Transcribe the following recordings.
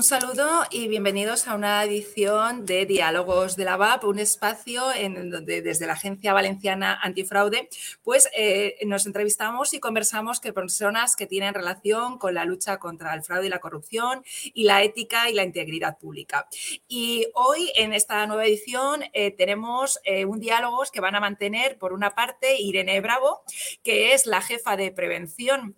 Un saludo y bienvenidos a una edición de Diálogos de la VAP, un espacio en donde desde la Agencia Valenciana Antifraude pues, eh, nos entrevistamos y conversamos con personas que tienen relación con la lucha contra el fraude y la corrupción y la ética y la integridad pública. Y hoy en esta nueva edición eh, tenemos eh, un diálogo que van a mantener por una parte Irene Bravo, que es la jefa de prevención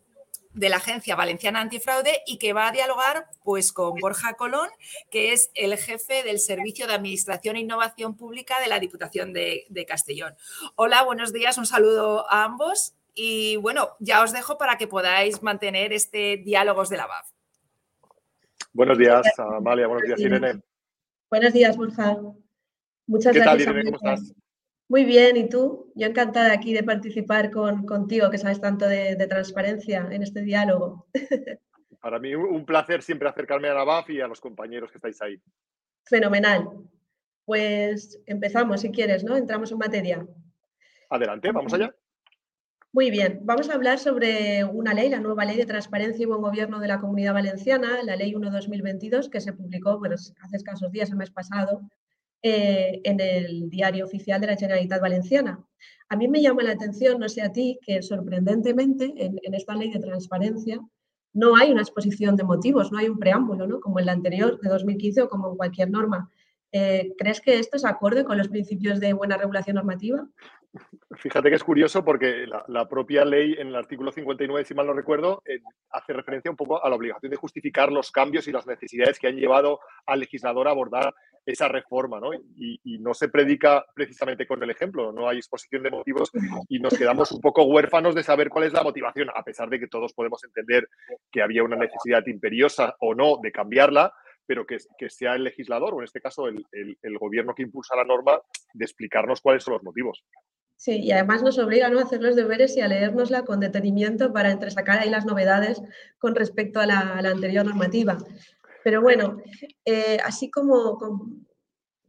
de la Agencia Valenciana Antifraude y que va a dialogar pues, con Borja Colón, que es el jefe del Servicio de Administración e Innovación Pública de la Diputación de, Castellón. Hola, buenos días, un saludo a ambos y bueno, ya os dejo para que podáis mantener este diálogos de la BAF. Buenos días, Amalia, buenos días, Irene. Buenos días, Borja. Muchas ¿Qué gracias. Tal, Irene? ¿Cómo estás? Muy bien, ¿y tú? Yo encantada aquí de participar con, contigo, que sabes tanto de, transparencia en este diálogo. Para mí un placer siempre acercarme a la BAF y a los compañeros que estáis ahí. Fenomenal. Pues empezamos, si quieres, ¿no? Entramos en materia. Adelante, vamos allá. Muy bien, vamos a hablar sobre una ley, la nueva ley de transparencia y buen gobierno de la Comunidad Valenciana, la ley 1-2022, que se publicó bueno, hace escasos días, el mes pasado, eh, en el diario oficial de la Generalitat Valenciana. A mí me llama la atención, no sé a ti, que sorprendentemente en, esta ley de transparencia no hay una exposición de motivos, no hay un preámbulo, ¿no? como en la anterior de 2015 o como en cualquier norma. Eh, ¿Crees que esto es acorde con los principios de buena regulación normativa? Fíjate que es curioso porque la, propia ley en el artículo 59, si mal no recuerdo, eh, hace referencia un poco a la obligación de justificar los cambios y las necesidades que han llevado al legislador a abordar esa reforma, ¿no? Y, no se predica precisamente con el ejemplo, no hay exposición de motivos y nos quedamos un poco huérfanos de saber cuál es la motivación, a pesar de que todos podemos entender que había una necesidad imperiosa o no de cambiarla, pero que, sea el legislador, o en este caso el, gobierno que impulsa la norma, de explicarnos cuáles son los motivos. Sí, y además nos obligan a hacer los deberes y a leérnosla con detenimiento para entresacar ahí las novedades con respecto a la anterior normativa. Pero bueno, eh, así como,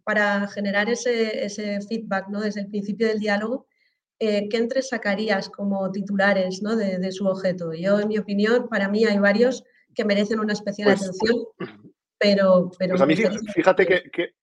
para generar ese, feedback ¿no? desde el principio del diálogo, eh, ¿qué entre sacarías como titulares ¿no? de, su objeto? Yo, en mi opinión, para mí hay varios que merecen una especial pues, atención, pues, pero... pero pues a mí, fíjate que,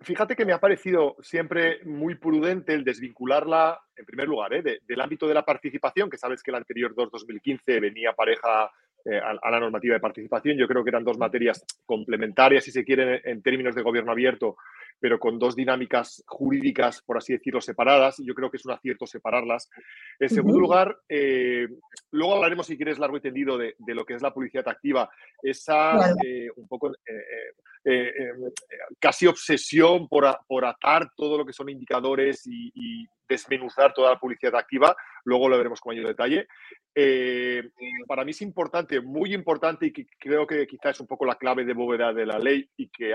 fíjate que me ha parecido siempre muy prudente el desvincularla, en primer lugar, ¿eh? del ámbito de la participación, que sabes que el anterior 2-2015 venía pareja eh, a, la normativa de participación. Yo creo que eran dos materias complementarias, si se quiere, en términos de gobierno abierto, pero con dos dinámicas jurídicas, por así decirlo, separadas. Y yo creo que es un acierto separarlas. En segundo lugar, eh, luego hablaremos, si quieres, largo y tendido de, lo que es la publicidad activa. Esa, eh, un poco, casi obsesión por, por, atar todo lo que son indicadores y desmenuzar toda la publicidad activa, luego lo veremos con mayor detalle. Eh, para mí es importante, muy importante, y que creo que quizás es un poco la clave de bóveda de la ley y que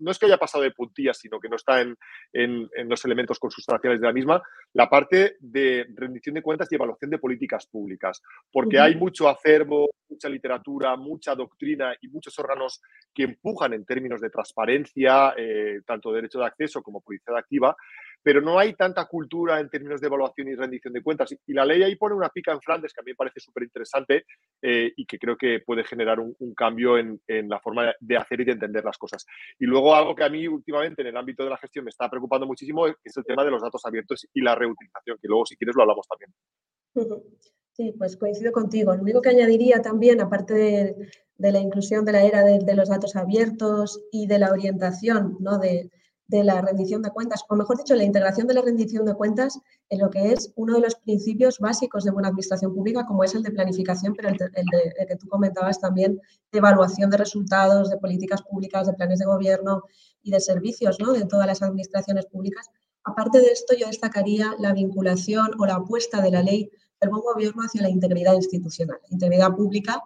no es que haya pasado de puntillas, sino que no está en, en, los elementos consustanciales de la misma, la parte de rendición de cuentas y evaluación de políticas públicas, porque hay mucho acervo, mucha literatura, mucha doctrina y muchos órganos que empujan en términos de transparencia, eh, tanto derecho de acceso como publicidad activa, pero no hay tanta cultura en términos de evaluación y rendición de cuentas. Y la ley ahí pone una pica en Flandes que a mí me parece súper interesante eh, y que creo que puede generar un, cambio en, la forma de hacer y de entender las cosas. Y luego algo que a mí últimamente en el ámbito de la gestión me está preocupando muchísimo es el tema de los datos abiertos y la reutilización, que luego si quieres lo hablamos también. Sí, pues coincido contigo. Lo único que añadiría también, aparte de, la inclusión de la era de, de, los datos abiertos y de la orientación ¿no? de, de la rendición de cuentas, o mejor dicho, la integración de la rendición de cuentas en lo que es uno de los principios básicos de buena administración pública, como es el de planificación, pero el, de, que tú comentabas también, de evaluación de resultados, de políticas públicas, de planes de gobierno y de servicios ¿no? de todas las administraciones públicas. Aparte de esto, yo destacaría la vinculación o la apuesta de la ley del buen gobierno hacia la integridad institucional, integridad pública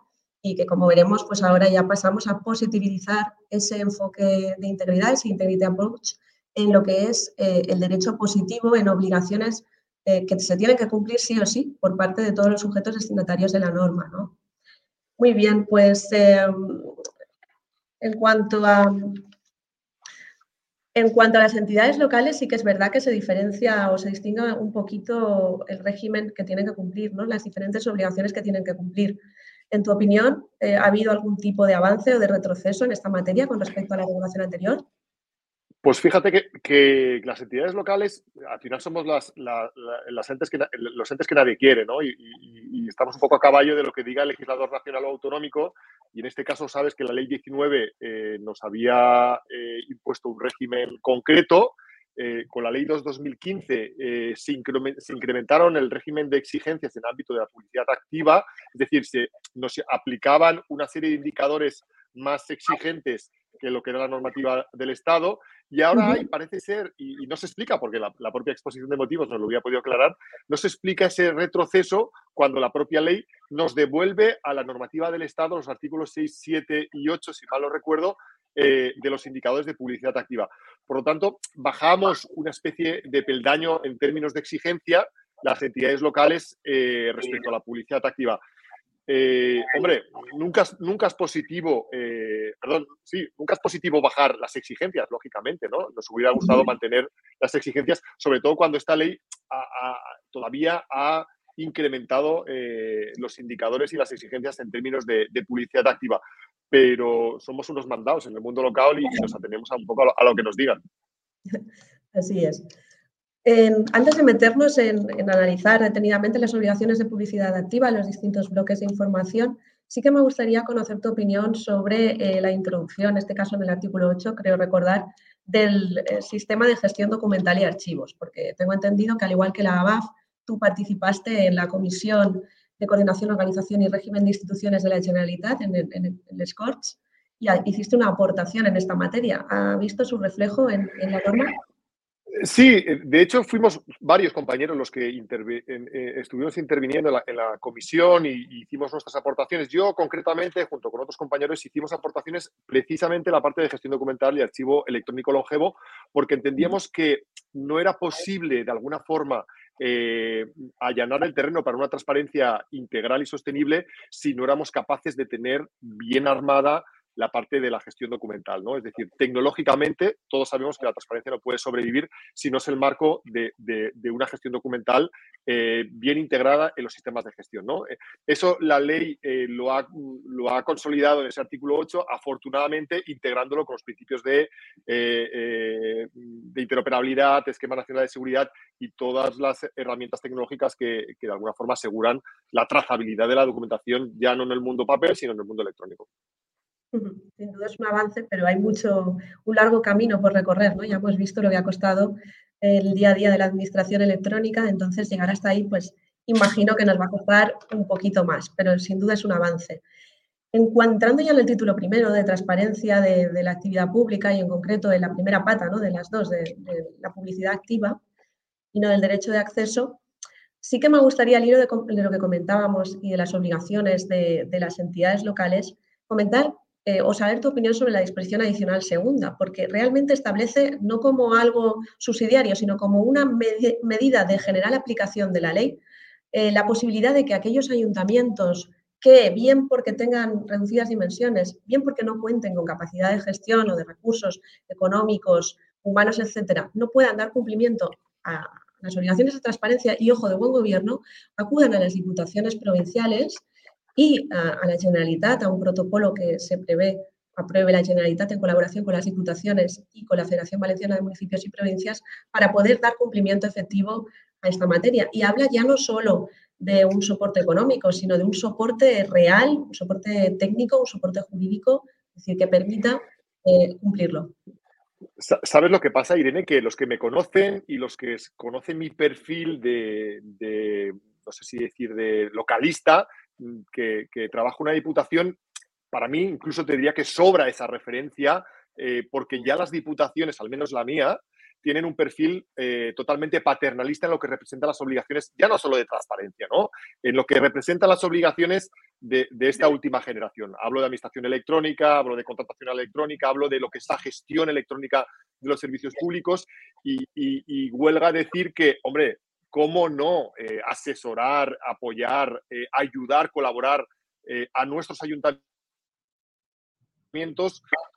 y que como veremos, pues ahora ya pasamos a positivizar ese enfoque de integridad, ese integrity approach, en lo que es eh, el derecho positivo en obligaciones eh, que se tienen que cumplir sí o sí por parte de todos los sujetos destinatarios de la norma. ¿no? Muy bien, pues em, en cuanto a en cuanto a las entidades locales, sí que es verdad que se diferencia o se distingue un poquito el régimen que tienen que cumplir, ¿no? las diferentes obligaciones que tienen que cumplir. En tu opinión, ¿ha habido algún tipo de avance o de retroceso en esta materia con respecto a la regulación anterior? Pues fíjate que, las entidades locales, al final somos las, las entes que, los entes que nadie quiere, ¿no? Y, estamos un poco a caballo de lo que diga el legislador nacional o autonómico. Y en este caso sabes que la ley 19 eh, nos había eh, impuesto un régimen concreto. Eh, con la ley 2-2015 se, se, incrementaron el régimen de exigencias en el ámbito de la publicidad activa, es decir, se nos aplicaban una serie de indicadores más exigentes que lo que era la normativa del Estado. Y ahora hay, parece ser, y, no se explica, porque la, propia exposición de motivos no lo había podido aclarar, no se explica ese retroceso cuando la propia ley nos devuelve a la normativa del Estado los artículos 6, 7 y 8, si mal lo recuerdo, eh, de los indicadores de publicidad activa. Por lo tanto, bajamos una especie de peldaño en términos de exigencia las entidades locales eh, respecto a la publicidad activa. Eh, hombre, nunca, nunca es positivo, eh, perdón, sí, nunca es positivo bajar las exigencias, lógicamente, ¿no? Nos hubiera gustado mantener las exigencias, sobre todo cuando esta ley todavía ha incrementado eh, los indicadores y las exigencias en términos de, publicidad activa. Pero somos unos mandados en el mundo local y, nos atenemos a un poco a lo que nos digan. Así es antes de meternos en, analizar detenidamente las obligaciones de publicidad activa los distintos bloques de información, sí que me gustaría conocer tu opinión sobre eh, la introducción, en este caso en el artículo 8, creo recordar, del eh, sistema de gestión documental y archivos, porque tengo entendido que al igual que la ABAF, tú participaste en la Comisión de Coordinación, Organización y Régimen de Instituciones de la Generalitat, en el, en el SCORTS, y hiciste una aportación en esta materia. ¿Ha visto su reflejo en, en la norma? Sí, de hecho fuimos varios compañeros los que eh, estuvimos interviniendo en la, comisión y, hicimos nuestras aportaciones. Yo concretamente, junto con otros compañeros, hicimos aportaciones precisamente en la parte de gestión documental y archivo electrónico longevo, porque entendíamos que no era posible de alguna forma eh, allanar el terreno para una transparencia integral y sostenible si no éramos capaces de tener bien armada la parte de la gestión documental, ¿no? Es decir, tecnológicamente todos sabemos que la transparencia no puede sobrevivir si no es el marco de, una gestión documental eh, bien integrada en los sistemas de gestión, ¿no? Eh, eso la ley eh, lo, ha, lo ha consolidado en ese artículo 8, afortunadamente integrándolo con los principios de, de interoperabilidad, esquema nacional de seguridad y todas las herramientas tecnológicas que, que de alguna forma aseguran la trazabilidad de la documentación ya no en el mundo papel, sino en el mundo electrónico. Sin duda es un avance, pero hay mucho, un largo camino por recorrer, ¿no? Ya hemos visto lo que ha costado el día a día de la administración electrónica, entonces llegar hasta ahí, pues imagino que nos va a costar un poquito más, pero sin duda es un avance. Entrando ya en el título primero de transparencia de, la actividad pública y en concreto en la primera pata ¿no? de las dos, de, la publicidad activa y no del derecho de acceso, sí que me gustaría, al hilo de, lo que comentábamos y de las obligaciones de, de las entidades locales, comentar eh, o saber tu opinión sobre la disposición adicional segunda, porque realmente establece no como algo subsidiario, sino como una medida de general aplicación de la ley, eh, la posibilidad de que aquellos ayuntamientos que, bien porque tengan reducidas dimensiones, bien porque no cuenten con capacidad de gestión o de recursos económicos, humanos, etcétera, no puedan dar cumplimiento a las obligaciones de transparencia y, ojo, de buen gobierno, acudan a las diputaciones provinciales y a, la Generalitat, a un protocolo que se prevé, apruebe la Generalitat en colaboración con las diputaciones y con la Federación Valenciana de Municipios y Provincias para poder dar cumplimiento efectivo a esta materia. Y habla ya no solo de un soporte económico, sino de un soporte real, un soporte técnico, un soporte jurídico, es decir, que permita eh, cumplirlo. ¿Sabes lo que pasa, Irene? Que los que me conocen y los que conocen mi perfil de, de no sé si decir, de localista, Mm, que, trabaja una diputación, para mí incluso te diría que sobra esa referencia, eh, porque ya las diputaciones, al menos la mía, tienen un perfil eh, totalmente paternalista en lo que representa las obligaciones, ya no solo de transparencia, ¿no? En lo que representan las obligaciones de, esta última generación. Hablo de administración electrónica, hablo de contratación electrónica, hablo de lo que es la gestión electrónica de los servicios públicos y, y huelga decir que, hombre, cómo no eh, asesorar, apoyar, eh, ayudar, colaborar eh, a nuestros ayuntamientos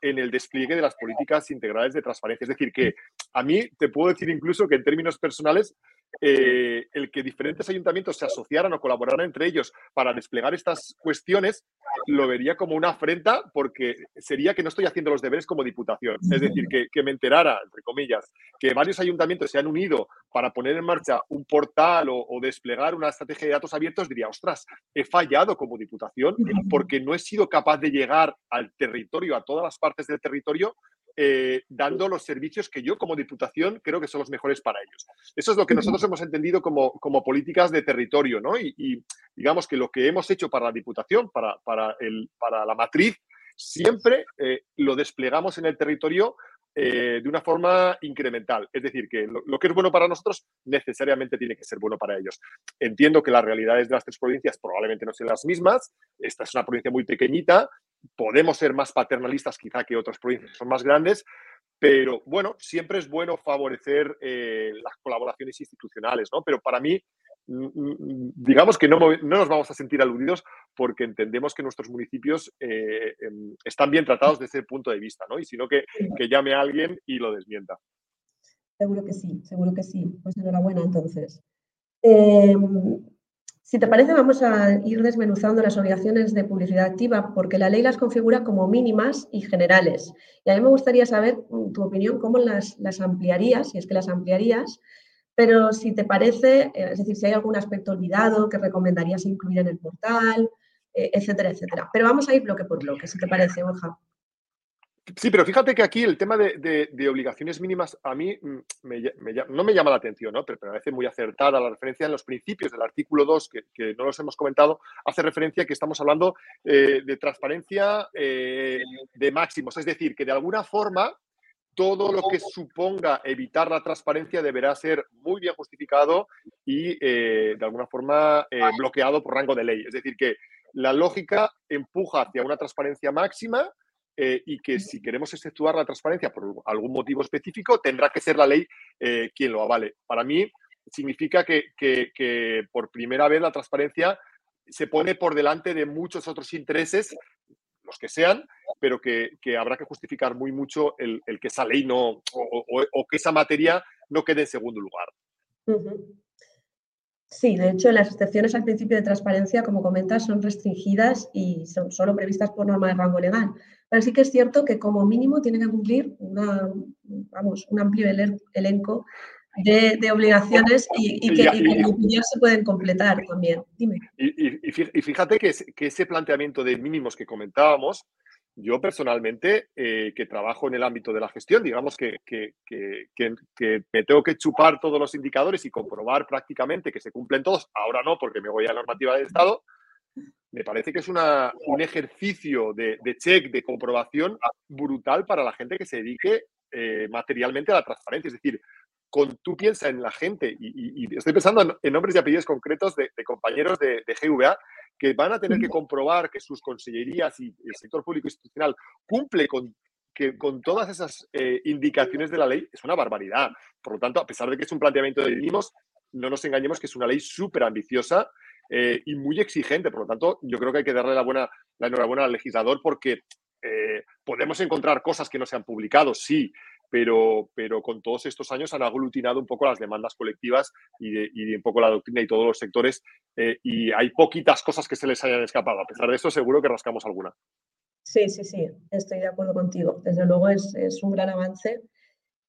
en el despliegue de las políticas integrales de transparencia. Es decir, que a mí te puedo decir incluso que en términos personales eh, el que diferentes ayuntamientos se asociaran o colaboraran entre ellos para desplegar estas cuestiones, lo vería como una afrenta porque sería que no estoy haciendo los deberes como diputación. Es decir, que, me enterara, entre comillas, que varios ayuntamientos se han unido para poner en marcha un portal o, o desplegar una estrategia de datos abiertos, diría, ostras, he fallado como diputación porque no he sido capaz de llegar al territorio, a todas las partes del territorio, eh, dando los servicios que yo como Diputación creo que son los mejores para ellos. Eso es lo que nosotros hemos entendido como, como políticas de territorio, ¿no? Y, digamos que lo que hemos hecho para la Diputación, para, para, el, para la matriz, siempre eh, lo desplegamos en el territorio eh, de una forma incremental. Es decir, que lo, que es bueno para nosotros necesariamente tiene que ser bueno para ellos. Entiendo que las realidades de las tres provincias probablemente no sean las mismas. Esta es una provincia muy pequeñita podemos ser más paternalistas quizá que otras provincias son más grandes, pero bueno, siempre es bueno favorecer eh, las colaboraciones institucionales, ¿no? Pero para mí, mm, mm, digamos que no, nos vamos a sentir aludidos porque entendemos que nuestros municipios eh, em, están bien tratados desde ese punto de vista, ¿no? Y sino que, que llame a alguien y lo desmienta. Seguro que sí, seguro que sí. Pues enhorabuena entonces. Em, si te parece, vamos a ir desmenuzando las obligaciones de publicidad activa porque la ley las configura como mínimas y generales. Y a mí me gustaría saber mm, tu opinión, cómo las, las ampliarías, si es que las ampliarías, pero si te parece, eh, es decir, si hay algún aspecto olvidado que recomendarías incluir en el portal, eh, etcétera, etcétera. Pero vamos a ir bloque por bloque, si te parece, Borja. Sí, pero fíjate que aquí el tema de, obligaciones mínimas a mí mm, no me llama la atención, ¿no? pero me parece muy acertada la referencia en los principios del artículo 2, que, no los hemos comentado, hace referencia que estamos hablando eh, de transparencia eh, de máximos, es decir, que de alguna forma todo lo que suponga evitar la transparencia deberá ser muy bien justificado y eh, de alguna forma bloqueado por rango de ley. Es decir, que la lógica empuja hacia una transparencia máxima eh, y que si queremos exceptuar la transparencia por algún motivo específico, tendrá que ser la ley eh, quien lo avale. Para mí significa que, por primera vez la transparencia se pone por delante de muchos otros intereses, los que sean, pero que, habrá que justificar muy mucho el, que esa ley no, o, que esa materia no quede en segundo lugar. Sí, de hecho, las excepciones al principio de transparencia, como comentas, son restringidas y son solo previstas por norma de rango legal. Pero sí que es cierto que como mínimo tiene que cumplir una, vamos, un amplio elenco de, obligaciones y, que, y, se pueden completar también. Dime. Y, fíjate que, ese planteamiento de mínimos que comentábamos, yo personalmente, eh, que trabajo en el ámbito de la gestión, digamos que, que, me tengo que chupar todos los indicadores y comprobar prácticamente que se cumplen todos, ahora no, porque me voy a la normativa del Estado, me parece que es una, un ejercicio de, de, check, de comprobación brutal para la gente que se dedique eh, materialmente a la transparencia. Es decir, con tú piensas en la gente, y, estoy pensando en, nombres y apellidos concretos de, compañeros de, GVA, que van a tener que comprobar que sus consellerías y el sector público institucional cumple con, que, con todas esas eh, indicaciones de la ley, es una barbaridad. Por lo tanto, a pesar de que es un planteamiento de mínimos, no nos engañemos que es una ley súper ambiciosa eh, y muy exigente. Por lo tanto, yo creo que hay que darle la, buena, la enhorabuena al legislador porque eh, podemos encontrar cosas que no se han publicado, sí, pero, pero con todos estos años han aglutinado un poco las demandas colectivas y, un poco la doctrina y todos los sectores eh, y hay poquitas cosas que se les hayan escapado. A pesar de eso, seguro que rascamos alguna. Sí, sí, sí, estoy de acuerdo contigo. Desde luego es, es un gran avance.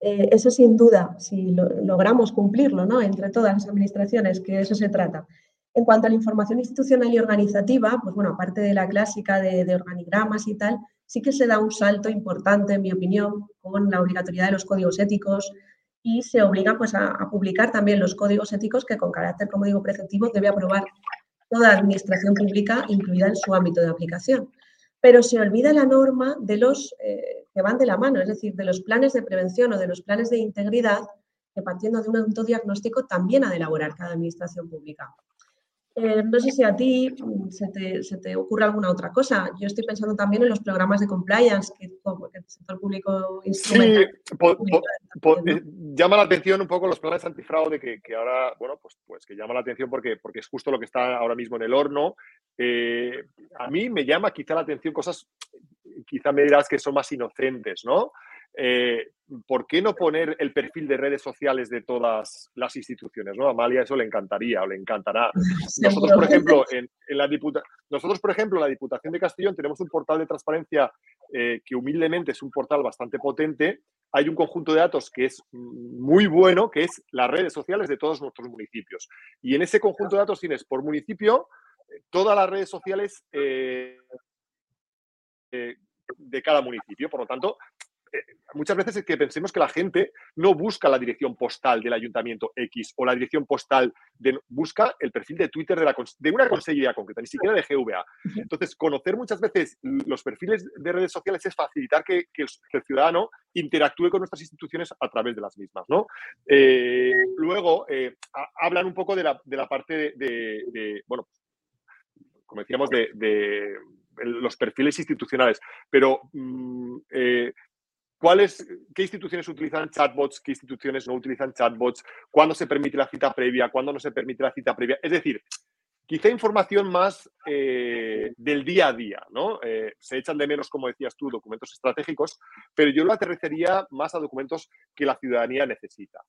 eso sin duda, si logramos cumplirlo ¿no? entre todas las administraciones, que de eso se trata, en cuanto a la información institucional y organizativa, pues bueno, aparte de la clásica de, organigramas y tal, sí que se da un salto importante, en mi opinión, con la obligatoriedad de los códigos éticos y se obliga pues, a, publicar también los códigos éticos que con carácter, como digo, preceptivo debe aprobar toda administración pública, incluida en su ámbito de aplicación. Pero se olvida la norma de los eh, que van de la mano, es decir, de los planes de prevención o de los planes de integridad que partiendo de un autodiagnóstico también ha de elaborar cada administración pública. Eh, no sé si a ti mm, se te, ocurre alguna otra cosa. Yo estoy pensando también en los programas de compliance que, el sector público instrumenta. Sí, eh, llama la atención un poco los planes antifraude que, que, ahora, bueno, pues, pues que llama la atención porque, porque es justo lo que está ahora mismo en el horno. Eh, a mí me llama quizá la atención cosas, quizá me dirás que son más inocentes, ¿no? Eh, ¿por qué no poner el perfil de redes sociales de todas las instituciones? ¿no? A Amalia eso le encantaría o le encantará. Nosotros, por ejemplo, en, la Nosotros, por ejemplo, en la Diputación de Castellón tenemos un portal de transparencia eh, que humildemente es un portal bastante potente. Hay un conjunto de datos que es muy bueno, que es las redes sociales de todos nuestros municipios. Y en ese conjunto de datos tienes por municipio eh, todas las redes sociales eh, de cada municipio. Por lo tanto, muchas veces es que pensemos que la gente no busca la dirección postal del ayuntamiento X o la dirección postal de... Busca el perfil de Twitter de, la, de una consellería concreta, ni siquiera de GVA. Entonces, conocer muchas veces los perfiles de redes sociales es facilitar que, el, ciudadano interactúe con nuestras instituciones a través de las mismas. ¿no? Eh, luego, eh, hablan un poco de la, parte de, bueno, como decíamos, de, los perfiles institucionales, pero mm, ¿Cuáles, ¿Qué instituciones utilizan chatbots? ¿Qué instituciones no utilizan chatbots? ¿Cuándo se permite la cita previa? ¿Cuándo no se permite la cita previa? Es decir, quizá información más eh, del día a día, ¿no? Eh, se echan de menos, como decías tú, documentos estratégicos, pero yo lo aterrizaría más a documentos que la ciudadanía necesita.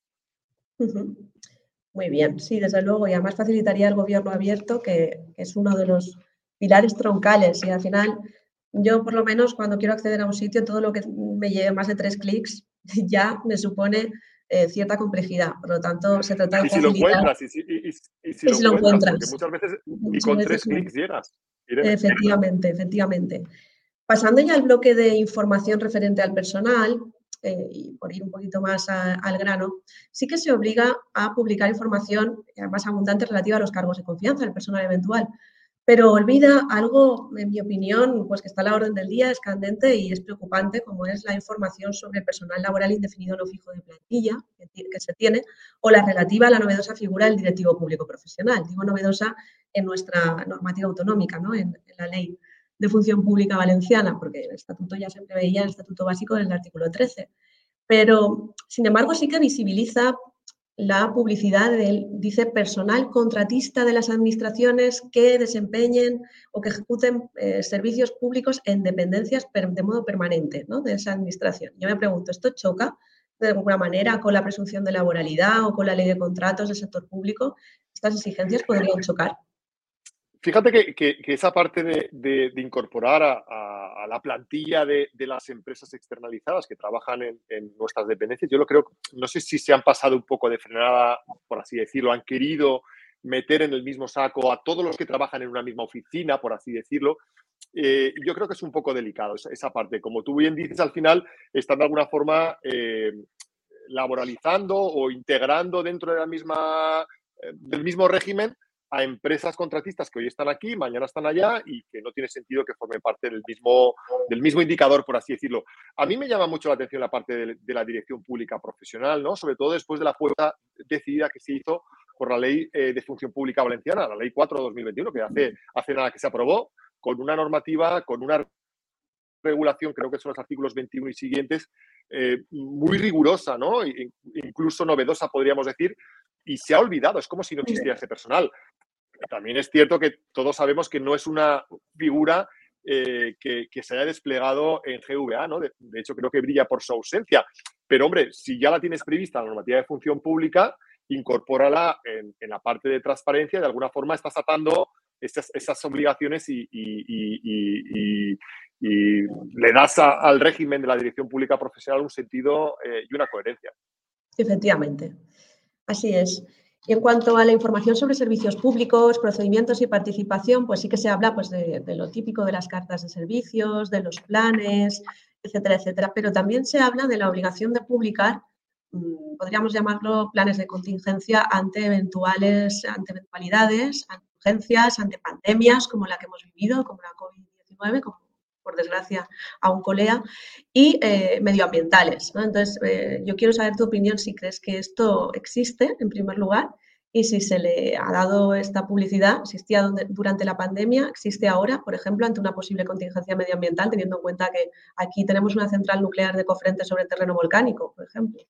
Muy bien, sí, desde luego, y además facilitaría el gobierno abierto, que es uno de los pilares troncales y al final yo, por lo menos, cuando quiero acceder a un sitio, todo lo que me lleve más de tres clics ya me supone eh, cierta complejidad. Por lo tanto, se trata de. Y si lo encuentras, y si, y, lo, encuentras, porque muchas veces y con tres clics llegas. Efectivamente, efectivamente. Pasando ya al bloque de información referente al personal, eh, y por ir un poquito más al grano, sí que se obliga a publicar información más abundante relativa a los cargos de confianza del personal eventual pero olvida algo, en mi opinión, pues que está a la orden del día, es candente y es preocupante, como es la información sobre el personal laboral indefinido no fijo de plantilla que, se tiene, o la relativa a la novedosa figura del directivo público profesional. Digo novedosa en nuestra normativa autonómica, ¿no? en, en la ley de función pública valenciana, porque el estatuto ya se preveía, el estatuto básico del artículo 13. Pero, sin embargo, sí que visibiliza la publicidad del, dice, personal contratista de las administraciones que desempeñen o que ejecuten eh, servicios públicos en dependencias de modo permanente ¿no? de esa administración. Yo me pregunto, ¿esto choca de alguna manera con la presunción de laboralidad o con la ley de contratos del sector público? ¿Estas exigencias podrían chocar? Fíjate que, esa parte de, incorporar a, la plantilla de, las empresas externalizadas que trabajan en, nuestras dependencias, yo lo creo, no sé si se han pasado un poco de frenada, por así decirlo, han querido meter en el mismo saco a todos los que trabajan en una misma oficina, por así decirlo. Eh, yo creo que es un poco delicado esa, parte. Como tú bien dices, al final están de alguna forma eh, laboralizando o integrando dentro eh, del mismo régimen a empresas contratistas que hoy están aquí, mañana están allá y que no tiene sentido que formen parte del mismo, del mismo indicador, por así decirlo. A mí me llama mucho la atención la parte de, la dirección pública profesional, ¿no? sobre todo después de la fuerza decidida que se hizo por la Ley eh, de Función Pública Valenciana, la Ley 4 de 2021, que hace, hace nada que se aprobó, con una normativa, con una regulación, creo que son los artículos 21 y siguientes, eh, muy rigurosa, ¿no? incluso novedosa, podríamos decir, y se ha olvidado, es como si no existiera ese personal. También es cierto que todos sabemos que no es una figura eh, que, se haya desplegado en GVA, ¿no? De, hecho, creo que brilla por su ausencia. Pero, hombre, si ya la tienes prevista la normativa de función pública, incorpórala en, la parte de transparencia, de alguna forma estás atando esas, esas obligaciones y, le das al régimen de la dirección pública profesional un sentido eh, y una coherencia. Efectivamente. Así es. Y en cuanto a la información sobre servicios públicos, procedimientos y participación, pues sí que se habla pues, de, lo típico de las cartas de servicios, de los planes, etcétera, etcétera. Pero también se habla de la obligación de publicar, mm, podríamos llamarlo planes de contingencia ante eventuales, ante eventualidades, ante urgencias, ante pandemias como la que hemos vivido, como la COVID-19, como por desgracia, a un colea, y eh, medioambientales. Entonces, eh, yo quiero saber tu opinión si crees que esto existe, en primer lugar, y si se le ha dado esta publicidad, existía durante la pandemia, existe ahora, por ejemplo, ante una posible contingencia medioambiental, teniendo en cuenta que aquí tenemos una central nuclear de cofrente sobre terreno volcánico, por ejemplo.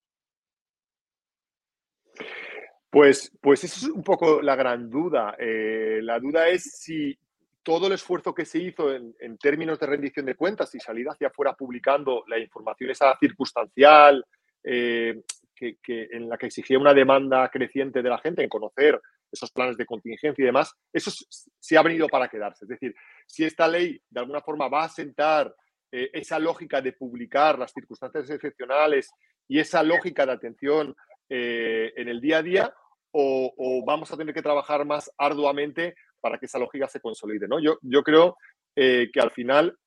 Pues, pues eso es un poco la gran duda. Eh, la duda es si todo el esfuerzo que se hizo en, términos de rendición de cuentas y salida hacia afuera publicando la información esa circunstancial, eh, que, en la que exigía una demanda creciente de la gente en conocer esos planes de contingencia y demás, eso se ha venido para quedarse. Es decir, si esta ley de alguna forma va a sentar eh, esa lógica de publicar las circunstancias excepcionales y esa lógica de atención eh, en el día a día, o, vamos a tener que trabajar más arduamente para que esa lógica se consolide. ¿no? Yo, yo creo eh, que al final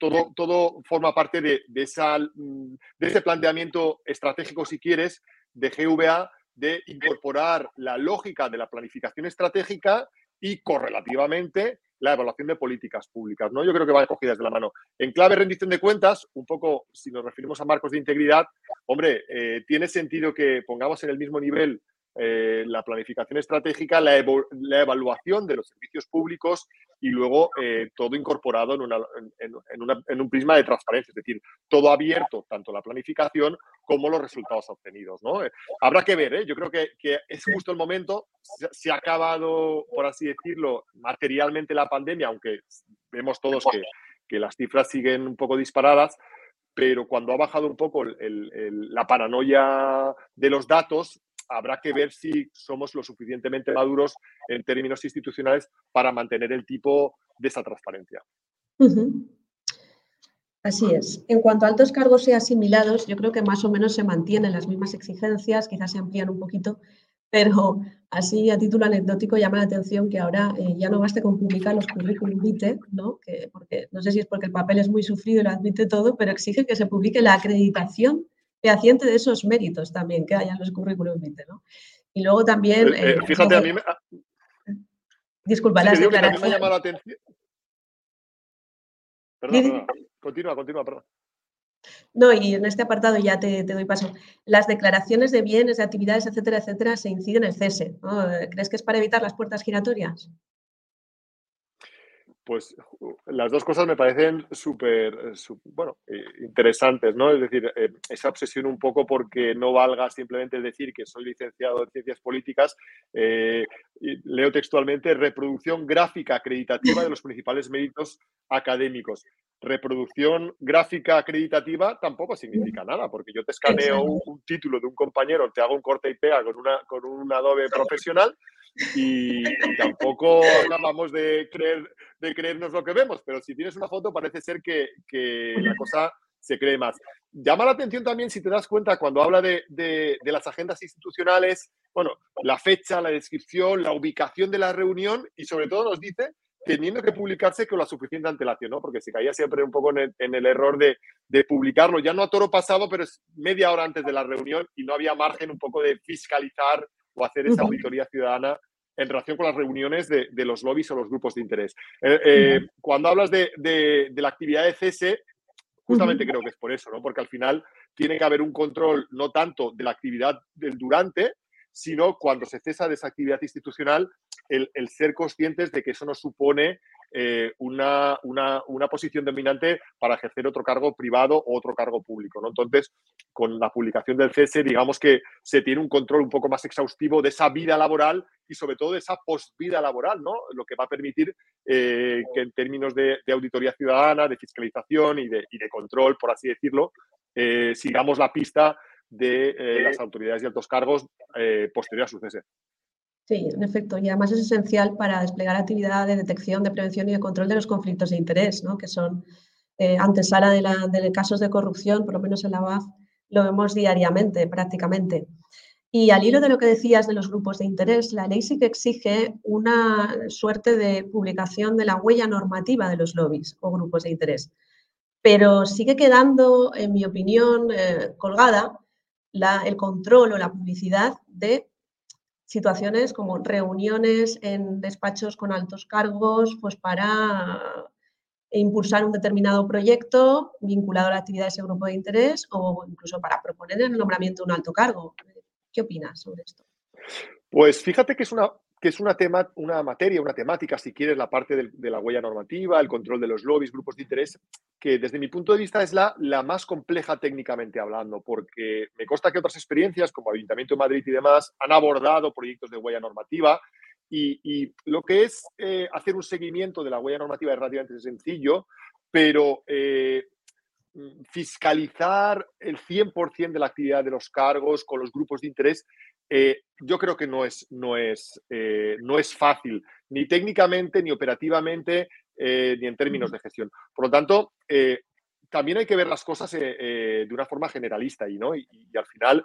todo, todo forma parte de, mm, de ese planteamiento estratégico, si quieres, de GVA, de incorporar la lógica de la planificación estratégica y correlativamente la evaluación de políticas públicas. ¿no? Yo creo que van cogidas de la mano. En clave rendición de cuentas, un poco, si nos referimos a marcos de integridad, hombre, eh, tiene sentido que pongamos en el mismo nivel eh, la planificación estratégica, la, evaluación de los servicios públicos y luego eh, todo incorporado en, un prisma de transparencia, es decir, todo abierto, tanto la planificación como los resultados obtenidos. ¿no? Eh, habrá que ver, yo creo que, es justo el momento, se, ha acabado, por así decirlo, materialmente la pandemia, aunque vemos todos que, que las cifras siguen un poco disparadas, pero cuando ha bajado un poco la paranoia de los datos, habrá que ver si somos lo suficientemente maduros en términos institucionales para mantener el tipo de esa transparencia. Así es. En cuanto a altos cargos y asimilados, yo creo que más o menos se mantienen las mismas exigencias, quizás se amplían un poquito, pero así a título anecdótico llama la atención que ahora eh, ya no baste con publicar los currículum vitae, ¿no? Que porque, no sé si es porque el papel es muy sufrido y lo admite todo, pero exige que se publique la acreditación fehaciente de esos méritos también que hay en los currículums ¿no? Y luego también... Eh, eh, fíjate, a mí me... Disculpa, las declaraciones... me llama la atención... Perdón, Continúa, continúa, perdón. No, y en este apartado ya te, doy paso. Las declaraciones de bienes, de actividades, etcétera, etcétera, se inciden en el cese. ¿Crees que es para evitar las puertas giratorias? Pues las dos cosas me parecen súper, eh, bueno, eh, interesantes, ¿no? Es decir, eh, esa obsesión un poco porque no valga simplemente decir que soy licenciado en ciencias políticas, leo textualmente, reproducción gráfica acreditativa de los principales méritos académicos. Reproducción gráfica acreditativa tampoco significa nada, porque yo te escaneo un, título de un compañero, te hago un corte y pega con, una, con un Adobe profesional y, tampoco acabamos de, creer, de creernos lo que vemos, pero si tienes una foto parece ser que, la cosa se cree más. Llama la atención también, si te das cuenta, cuando habla de, las agendas institucionales, bueno, la fecha, la descripción, la ubicación de la reunión y sobre todo nos dice teniendo que publicarse con la suficiente antelación, ¿no? Porque se caía siempre un poco en el, error de, de, publicarlo, ya no a toro pasado, pero es media hora antes de la reunión y no había margen un poco de fiscalizar o hacer esa auditoría ciudadana en relación con las reuniones de, los lobbies o los grupos de interés. Eh, eh, cuando hablas de, la actividad de cese, justamente creo que es por eso, ¿no? Porque al final tiene que haber un control no tanto de la actividad del durante, sino cuando se cesa de esa actividad institucional, el, ser conscientes de que eso nos supone eh, una, una, posición dominante para ejercer otro cargo privado o otro cargo público. ¿no? Entonces, con la publicación del cese, digamos que se tiene un control un poco más exhaustivo de esa vida laboral y sobre todo de esa posvida laboral, ¿no? lo que va a permitir eh, que en términos de, auditoría ciudadana, de fiscalización y de, control, por así decirlo, eh, sigamos la pista de las autoridades y altos cargos posterior a su cese. Sí, en efecto, y además es esencial para desplegar actividad de detección, de prevención y de control de los conflictos de interés, ¿no? que son eh, antesala de, la, de, casos de corrupción, por lo menos en la UAF lo vemos diariamente, prácticamente. Y al hilo de lo que decías de los grupos de interés, la ley sí que exige una suerte de publicación de la huella normativa de los lobbies o grupos de interés. Pero sigue quedando, en mi opinión, eh, colgada el control o la publicidad de situaciones como reuniones en despachos con altos cargos, pues para impulsar un determinado proyecto vinculado a la actividad de ese grupo de interés o incluso para proponer el nombramiento de un alto cargo. ¿Qué opinas sobre esto? Pues fíjate que es una, que es una, tema, una materia, una temática, si quieres, la parte de, la huella normativa, el control de los lobbies, grupos de interés, que desde mi punto de vista es la, la más compleja técnicamente hablando, porque me consta que otras experiencias, como Ayuntamiento de Madrid y demás, han abordado proyectos de huella normativa Y, lo que es eh, hacer un seguimiento de la huella normativa es relativamente sencillo, pero eh, fiscalizar el 100% de la actividad de los cargos con los grupos de interés, eh, yo creo que no es, no, es, no es fácil, ni técnicamente, ni operativamente, ni en términos de gestión. Por lo tanto, también hay que ver las cosas de una forma generalista y, ¿no? y al final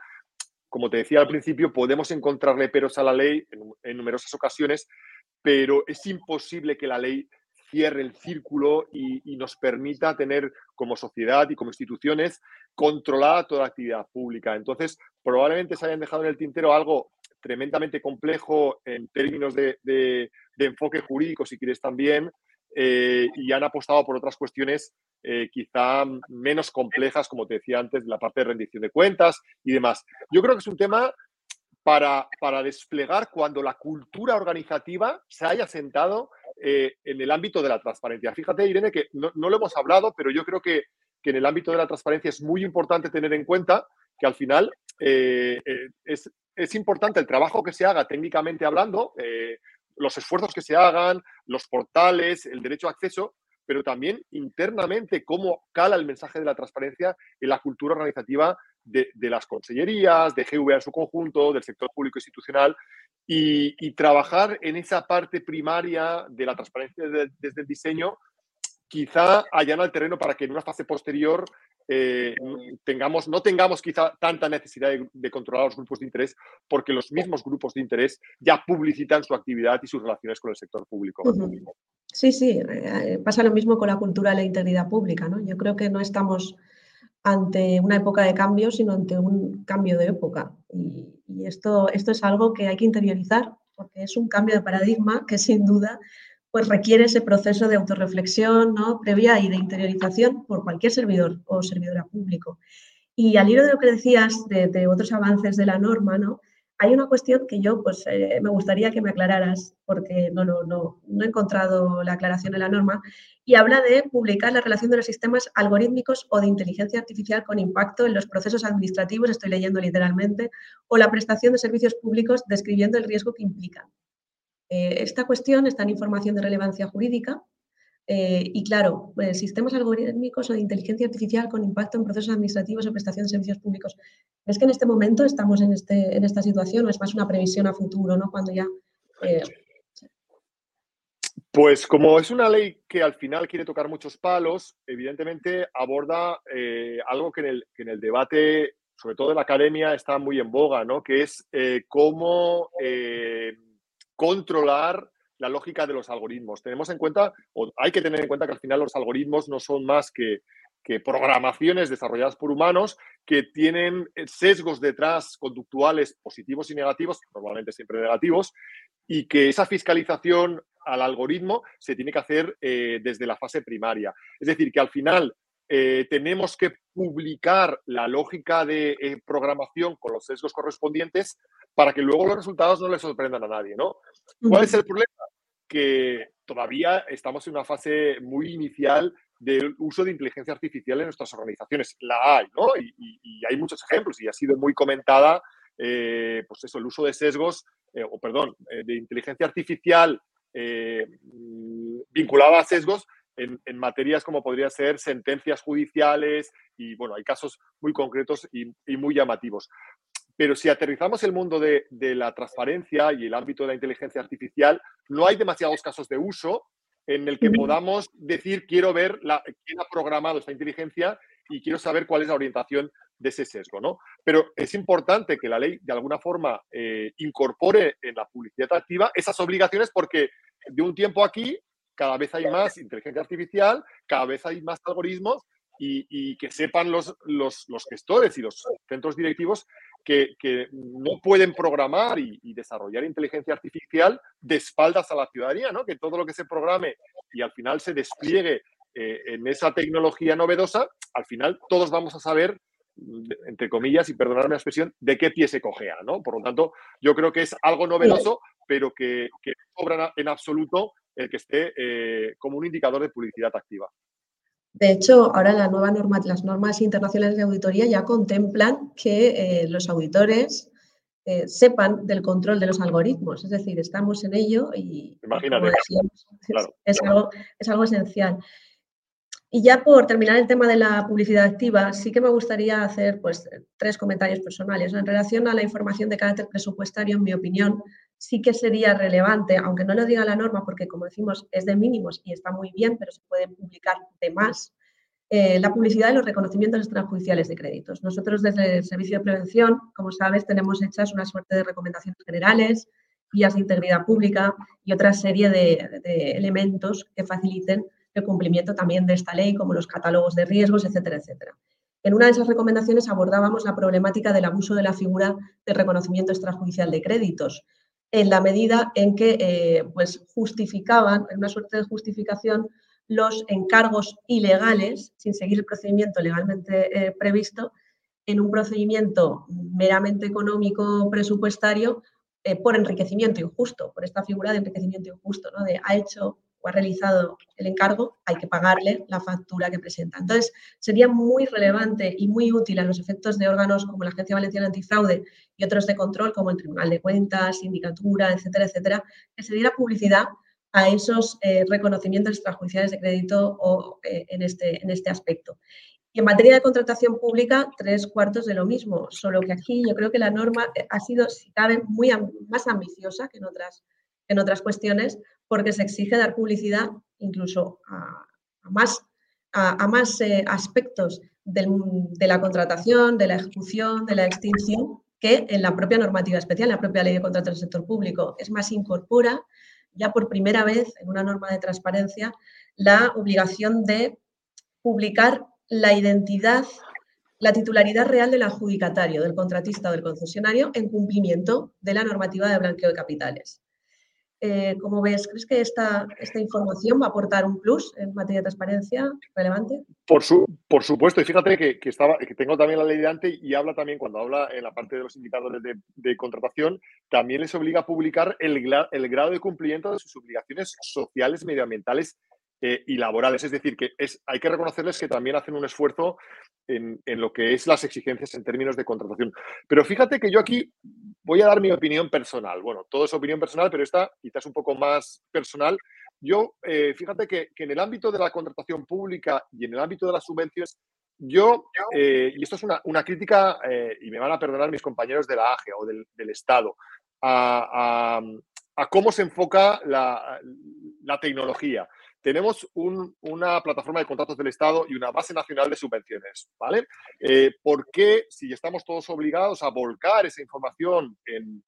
como te decía al principio, podemos encontrarle peros a la ley en, numerosas ocasiones, pero es imposible que la ley cierre el círculo y, nos permita tener como sociedad y como instituciones controlada toda la actividad pública. Entonces, probablemente se hayan dejado en el tintero algo tremendamente complejo en términos de, enfoque jurídico, si quieres también, eh, y han apostado por otras cuestiones eh, quizá menos complejas, como te decía antes, la parte de rendición de cuentas y demás. Yo creo que es un tema para, para desplegar cuando la cultura organizativa se haya sentado eh, en el ámbito de la transparencia. Fíjate, Irene, que no, lo hemos hablado, pero yo creo que, en el ámbito de la transparencia es muy importante tener en cuenta que al final eh, es, es, importante el trabajo que se haga técnicamente hablando, los esfuerzos que se hagan, los portales, el derecho a acceso, pero también internamente cómo cala el mensaje de la transparencia en la cultura organizativa de, las consellerías, de GVA en su conjunto, del sector público institucional, y, trabajar en esa parte primaria de la transparencia desde el diseño, quizá allana el terreno para que en una fase posterior eh, tengamos, no tengamos quizá tanta necesidad de, controlar los grupos de interés, porque los mismos grupos de interés ya publicitan su actividad y sus relaciones con el sector público. Sí, sí, eh, pasa lo mismo con la cultura de la integridad pública. ¿no? Yo creo que no estamos ante una época de cambio, sino ante un cambio de época. Y, esto, esto es algo que hay que interiorizar, porque es un cambio de paradigma que sin duda pues requiere ese proceso de autorreflexión ¿no? previa y de interiorización por cualquier servidor o servidora público. Y al hilo de lo que decías de, de otros avances de la norma, ¿no? Hay una cuestión que yo pues, eh, me gustaría que me aclararas, porque no, he encontrado la aclaración en la norma, y habla de publicar la relación de los sistemas algorítmicos o de inteligencia artificial con impacto en los procesos administrativos, estoy leyendo literalmente, o la prestación de servicios públicos describiendo el riesgo que implican. Eh, esta cuestión está en información de relevancia jurídica eh, y claro, pues, sistemas algorítmicos o de inteligencia artificial con impacto en procesos administrativos o prestación de servicios públicos. ¿Es que en este momento estamos en, este, en esta situación o es más una previsión a futuro, ¿no? Cuando ya... Eh, pues como es una ley que al final quiere tocar muchos palos, evidentemente aborda eh, algo que en, el, que en, el, debate, sobre todo en la academia, está muy en boga, ¿no? Que es cómo controlar la lógica de los algoritmos. Tenemos en cuenta, o hay que tener en cuenta que al final los algoritmos no son más que, que programaciones desarrolladas por humanos que tienen sesgos detrás conductuales positivos y negativos, normalmente siempre negativos, y que esa fiscalización al algoritmo se tiene que hacer eh, desde la fase primaria. Es decir, que al final eh, tenemos que publicar la lógica de eh, programación con los sesgos correspondientes para que luego los resultados no le sorprendan a nadie, ¿no? ¿Cuál es el problema? Que todavía estamos en una fase muy inicial del uso de inteligencia artificial en nuestras organizaciones. La hay, ¿no? Y, hay muchos ejemplos y ha sido muy comentada, eh, pues eso, el uso de sesgos, eh, o perdón, eh, de inteligencia artificial vinculada a sesgos en, materias como podría ser sentencias judiciales y, bueno, hay casos muy concretos y, y muy llamativos. Pero si aterrizamos el mundo de, la transparencia y el ámbito de la inteligencia artificial, no hay demasiados casos de uso en el que podamos decir, quiero ver la, quién ha programado esta inteligencia y quiero saber cuál es la orientación de ese sesgo. ¿no? Pero es importante que la ley, de alguna forma, eh, incorpore en la publicidad activa esas obligaciones porque de un tiempo aquí cada vez hay más inteligencia artificial, cada vez hay más algoritmos y, que sepan los, los, los, gestores y los centros directivos que, no pueden programar y, desarrollar inteligencia artificial de espaldas a la ciudadanía, ¿no? que todo lo que se programe y al final se despliegue eh, en esa tecnología novedosa, al final todos vamos a saber, entre comillas, y perdonadme la expresión, de qué pie se cojea. ¿no? Por lo tanto, yo creo que es algo novedoso, pero que, que no cobra en absoluto el que esté eh, como un indicador de publicidad activa. De hecho, ahora la nueva norma, las normas internacionales de auditoría ya contemplan que eh, los auditores eh, sepan del control de los algoritmos. Es decir, estamos en ello y, es, algo, es algo esencial. Y ya por terminar el tema de la publicidad activa, sí que me gustaría hacer pues, tres comentarios personales. En relación a la información de carácter presupuestario, en mi opinión, sí que sería relevante, aunque no lo diga la norma, porque como decimos es de mínimos y está muy bien, pero se puede publicar de más, eh, la publicidad y los reconocimientos extrajudiciales de créditos. Nosotros desde el Servicio de Prevención, como sabes, tenemos hechas una suerte de recomendaciones generales, vías de integridad pública y otra serie de, de elementos que faciliten el cumplimiento también de esta ley, como los catálogos de riesgos, etcétera, etcétera. En una de esas recomendaciones abordábamos la problemática del abuso de la figura de reconocimiento extrajudicial de créditos, en la medida en que eh, pues justificaban, en una suerte de justificación, los encargos ilegales, sin seguir el procedimiento legalmente eh, previsto, en un procedimiento meramente económico presupuestario eh, por enriquecimiento injusto, por esta figura de enriquecimiento injusto, ¿no? de ha hecho o ha realizado el encargo, hay que pagarle la factura que presenta. Entonces, sería muy relevante y muy útil a los efectos de órganos como la Agencia Valenciana Antifraude y otros de control como el Tribunal de Cuentas, Sindicatura, etcétera, etcétera, que se diera publicidad a esos eh, reconocimientos extrajudiciales de crédito o, eh, en, este, en este aspecto. Y en materia de contratación pública, tres cuartos de lo mismo, solo que aquí yo creo que la norma eh, ha sido, si cabe, muy más ambiciosa que en otras, en otras cuestiones, porque se exige dar publicidad incluso a, más, a, más eh, aspectos de la contratación, de la ejecución, de la extinción, que en la propia normativa especial, en la propia ley de contratos del sector público. Es más, incorpora ya por primera vez en una norma de transparencia la obligación de publicar la identidad, la titularidad real del adjudicatario, del contratista o del concesionario en cumplimiento de la normativa de blanqueo de capitales. Eh, ¿Cómo ves? ¿Crees que esta, esta información va a aportar un plus en materia de transparencia relevante? Por, su, por supuesto, y fíjate que, estaba, que tengo también la ley de ante y habla también, cuando habla en la parte de los indicadores de, contratación, también les obliga a publicar el, el, grado de cumplimiento de sus obligaciones sociales, medioambientales eh, y laborales. Es decir, que es, hay que reconocerles que también hacen un esfuerzo en, en lo que es las exigencias en términos de contratación. Pero fíjate que yo aquí voy a dar mi opinión personal. Bueno, todo es opinión personal, pero esta quizás un poco más personal. Yo, eh, fíjate que, en el ámbito de la contratación pública y en el ámbito de las subvenciones, yo, eh, y esto es una, crítica, eh, y me van a perdonar mis compañeros de la AGE o del, Estado, a, cómo se enfoca la, la tecnología tenemos una plataforma de contratos del Estado y una base nacional de subvenciones, ¿vale? Eh, ¿Por qué, si estamos todos obligados a volcar esa información en,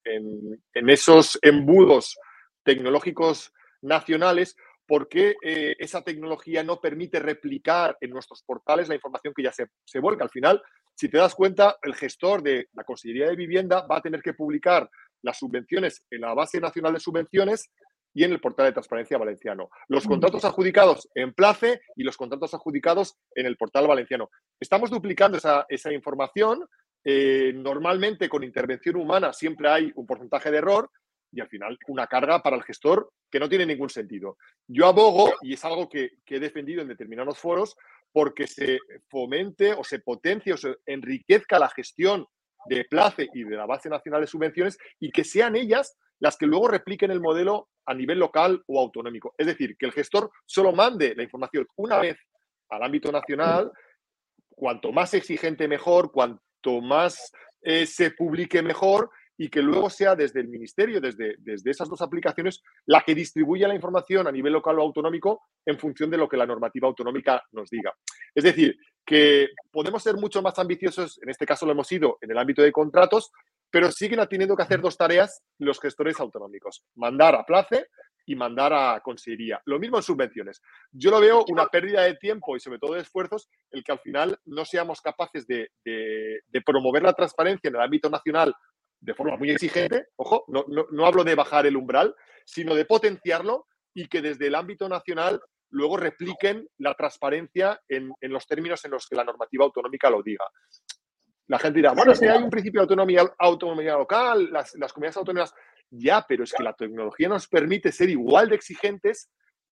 esos embudos tecnológicos nacionales, por qué eh, esa tecnología no permite replicar en nuestros portales la información que ya se, se volca? Al final, si te das cuenta, el gestor de la Consejería de Vivienda va a tener que publicar las subvenciones en la base nacional de subvenciones y en el portal de transparencia valenciano. Los contratos adjudicados en Place y los contratos adjudicados en el portal valenciano. Estamos duplicando esa, información. Eh, normalmente con intervención humana siempre hay un porcentaje de error y al final una carga para el gestor que no tiene ningún sentido. Yo abogo, y es algo que, que he defendido en determinados foros, porque se fomente o se potencie o se enriquezca la gestión de Place y de la base nacional de subvenciones y que sean ellas las que luego repliquen el modelo a nivel local o autonómico. Es decir, que el gestor solo mande la información una vez al ámbito nacional, cuanto más exigente mejor, cuanto más eh, se publique mejor y que luego sea desde el ministerio, desde, desde esas dos aplicaciones, la que distribuya la información a nivel local o autonómico en función de lo que la normativa autonómica nos diga. Es decir, que podemos ser mucho más ambiciosos, en este caso lo hemos sido en el ámbito de contratos, pero siguen teniendo que hacer dos tareas los gestores autonómicos, mandar a place y mandar a consejería. Lo mismo en subvenciones. Yo lo veo una pérdida de tiempo y sobre todo de esfuerzos el que al final no seamos capaces de, promover la transparencia en el ámbito nacional de forma muy exigente, ojo, no, hablo de bajar el umbral, sino de potenciarlo y que desde el ámbito nacional luego repliquen la transparencia en, en, los términos en los que la normativa autonómica lo diga. La gente dirá, bueno, si hay un principio de autonomía, autonomía local, las, comunidades autónomas, ya, pero es que la tecnología nos permite ser igual de exigentes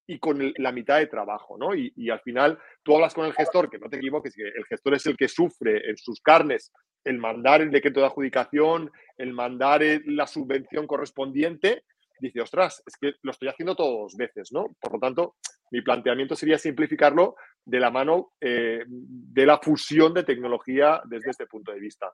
y con la mitad de trabajo, ¿no? Y, al final tú hablas con el gestor, que no te equivoques, que el gestor es el que sufre en sus carnes el mandar el decreto de adjudicación, el mandar la subvención correspondiente, dice, ostras, es que lo estoy haciendo dos veces, ¿no? Por lo tanto, mi planteamiento sería simplificarlo de la mano eh, de la fusión de tecnología desde este punto de vista.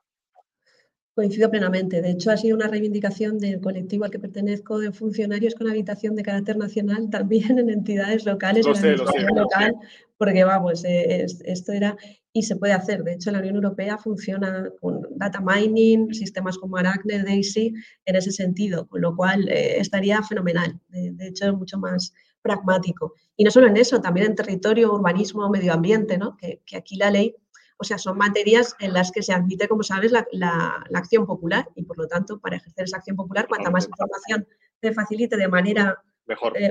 Coincido plenamente. De hecho, ha sido una reivindicación del colectivo al que pertenezco de funcionarios con habitación de carácter nacional, también en entidades locales, lo sé, lo sé, local, porque vamos, eh, esto era y se puede hacer. De hecho, la Unión Europea funciona con data mining, sistemas como Aracne, DAISY, en ese sentido, con lo cual eh, estaría fenomenal. De, de, hecho, es mucho más pragmático. Y no solo en eso, también en territorio, urbanismo, medio ambiente, ¿no? que, que aquí la ley o sea, son materias en las que se admite, como sabes, la, acción popular y por lo tanto, para ejercer esa acción popular, cuanta más información te facilite de manera mejor. Eh,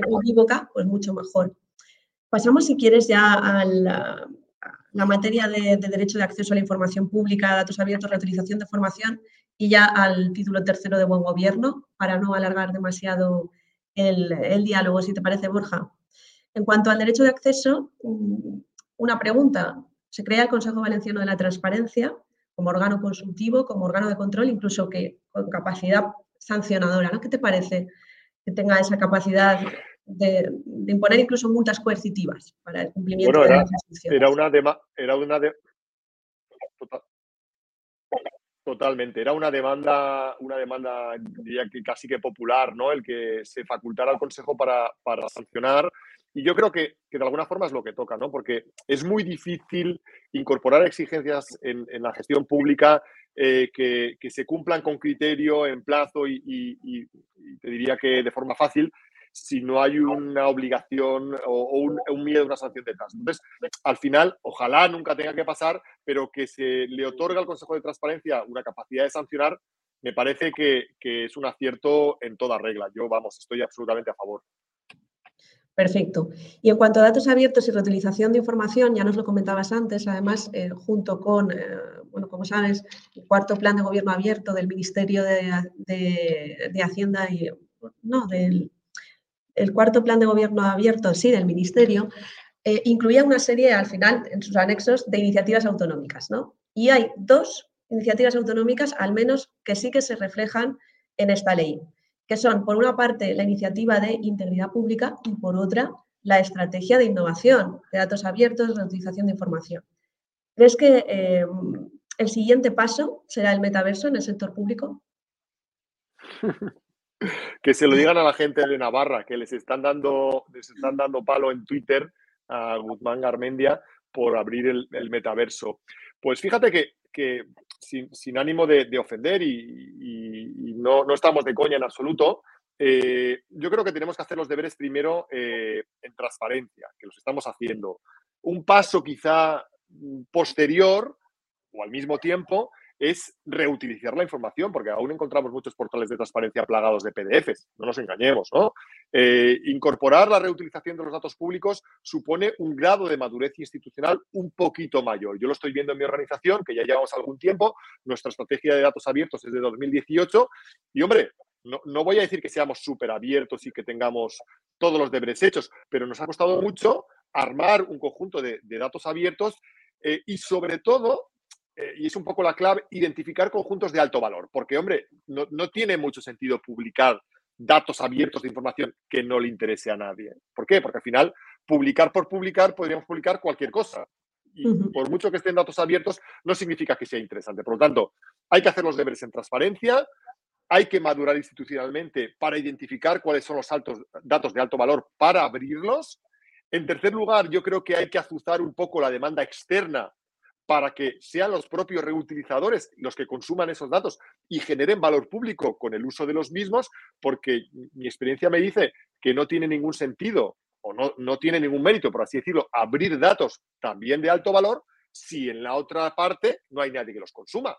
pues mucho mejor. Pasamos, si quieres, ya a la, materia de, derecho de acceso a la información pública, datos abiertos, reutilización de formación y ya al título tercero de buen gobierno, para no alargar demasiado el, el diálogo, si te parece, Borja. En cuanto al derecho de acceso, mm, una pregunta. Se crea el Consejo Valenciano de la Transparencia como órgano consultivo, como órgano de control, incluso que con capacidad sancionadora. ¿no? ¿Qué te parece que tenga esa capacidad de, imponer incluso multas coercitivas para el cumplimiento de las Era una, era una de, Totalmente, era una demanda, una demanda diría que casi que popular, ¿no? El que se facultara al Consejo para, para sancionar y yo creo que, de alguna forma es lo que toca, ¿no? Porque es muy difícil incorporar exigencias en, la gestión pública eh, que, se cumplan con criterio, en plazo y, te diría que de forma fácil, si no hay una obligación o, un, miedo a una sanción detrás. Entonces, al final, ojalá nunca tenga que pasar, pero que se le otorga al Consejo de Transparencia una capacidad de sancionar, me parece que, que es un acierto en toda regla. Yo, vamos, estoy absolutamente a favor. Perfecto. Y en cuanto a datos abiertos y reutilización de información, ya nos lo comentabas antes, además, eh, junto con, eh, bueno, como sabes, el cuarto plan de gobierno abierto del Ministerio de, Hacienda y, no, del el cuarto plan de gobierno abierto, sí, del Ministerio, eh, incluía una serie, al final, en sus anexos, de iniciativas autonómicas, ¿no? Y hay dos iniciativas autonómicas, al menos, que sí que se reflejan en esta ley que son, por una parte, la iniciativa de integridad pública y, por otra, la estrategia de innovación, de datos abiertos, de utilización de información. ¿Crees que eh, el siguiente paso será el metaverso en el sector público? que se lo digan a la gente de Navarra, que les están dando, les están dando palo en Twitter a Guzmán Garmendia por abrir el, metaverso. Pues fíjate que, que sin, ánimo de, ofender y, no, estamos de coña en absoluto, eh, yo creo que tenemos que hacer los deberes primero eh, en transparencia, que los estamos haciendo. Un paso quizá posterior o al mismo tiempo es reutilizar la información, porque aún encontramos muchos portales de transparencia plagados de PDFs, no nos engañemos, ¿no? Eh, incorporar la reutilización de los datos públicos supone un grado de madurez institucional un poquito mayor. Yo lo estoy viendo en mi organización, que ya llevamos algún tiempo, nuestra estrategia de datos abiertos es de 2018, y hombre, no, voy a decir que seamos súper abiertos y que tengamos todos los deberes hechos, pero nos ha costado mucho armar un conjunto de, datos abiertos eh, y sobre todo eh, y es un poco la clave, identificar conjuntos de alto valor. Porque, hombre, no, tiene mucho sentido publicar datos abiertos de información que no le interese a nadie. ¿Por qué? Porque al final, publicar por publicar, podríamos publicar cualquier cosa. Y por mucho que estén datos abiertos, no significa que sea interesante. Por lo tanto, hay que hacer los deberes en transparencia, hay que madurar institucionalmente para identificar cuáles son los altos, datos de alto valor para abrirlos. En tercer lugar, yo creo que hay que azuzar un poco la demanda externa para que sean los propios reutilizadores los que consuman esos datos y generen valor público con el uso de los mismos, porque mi experiencia me dice que no tiene ningún sentido o no, no tiene ningún mérito, por así decirlo, abrir datos también de alto valor si en la otra parte no hay nadie que los consuma.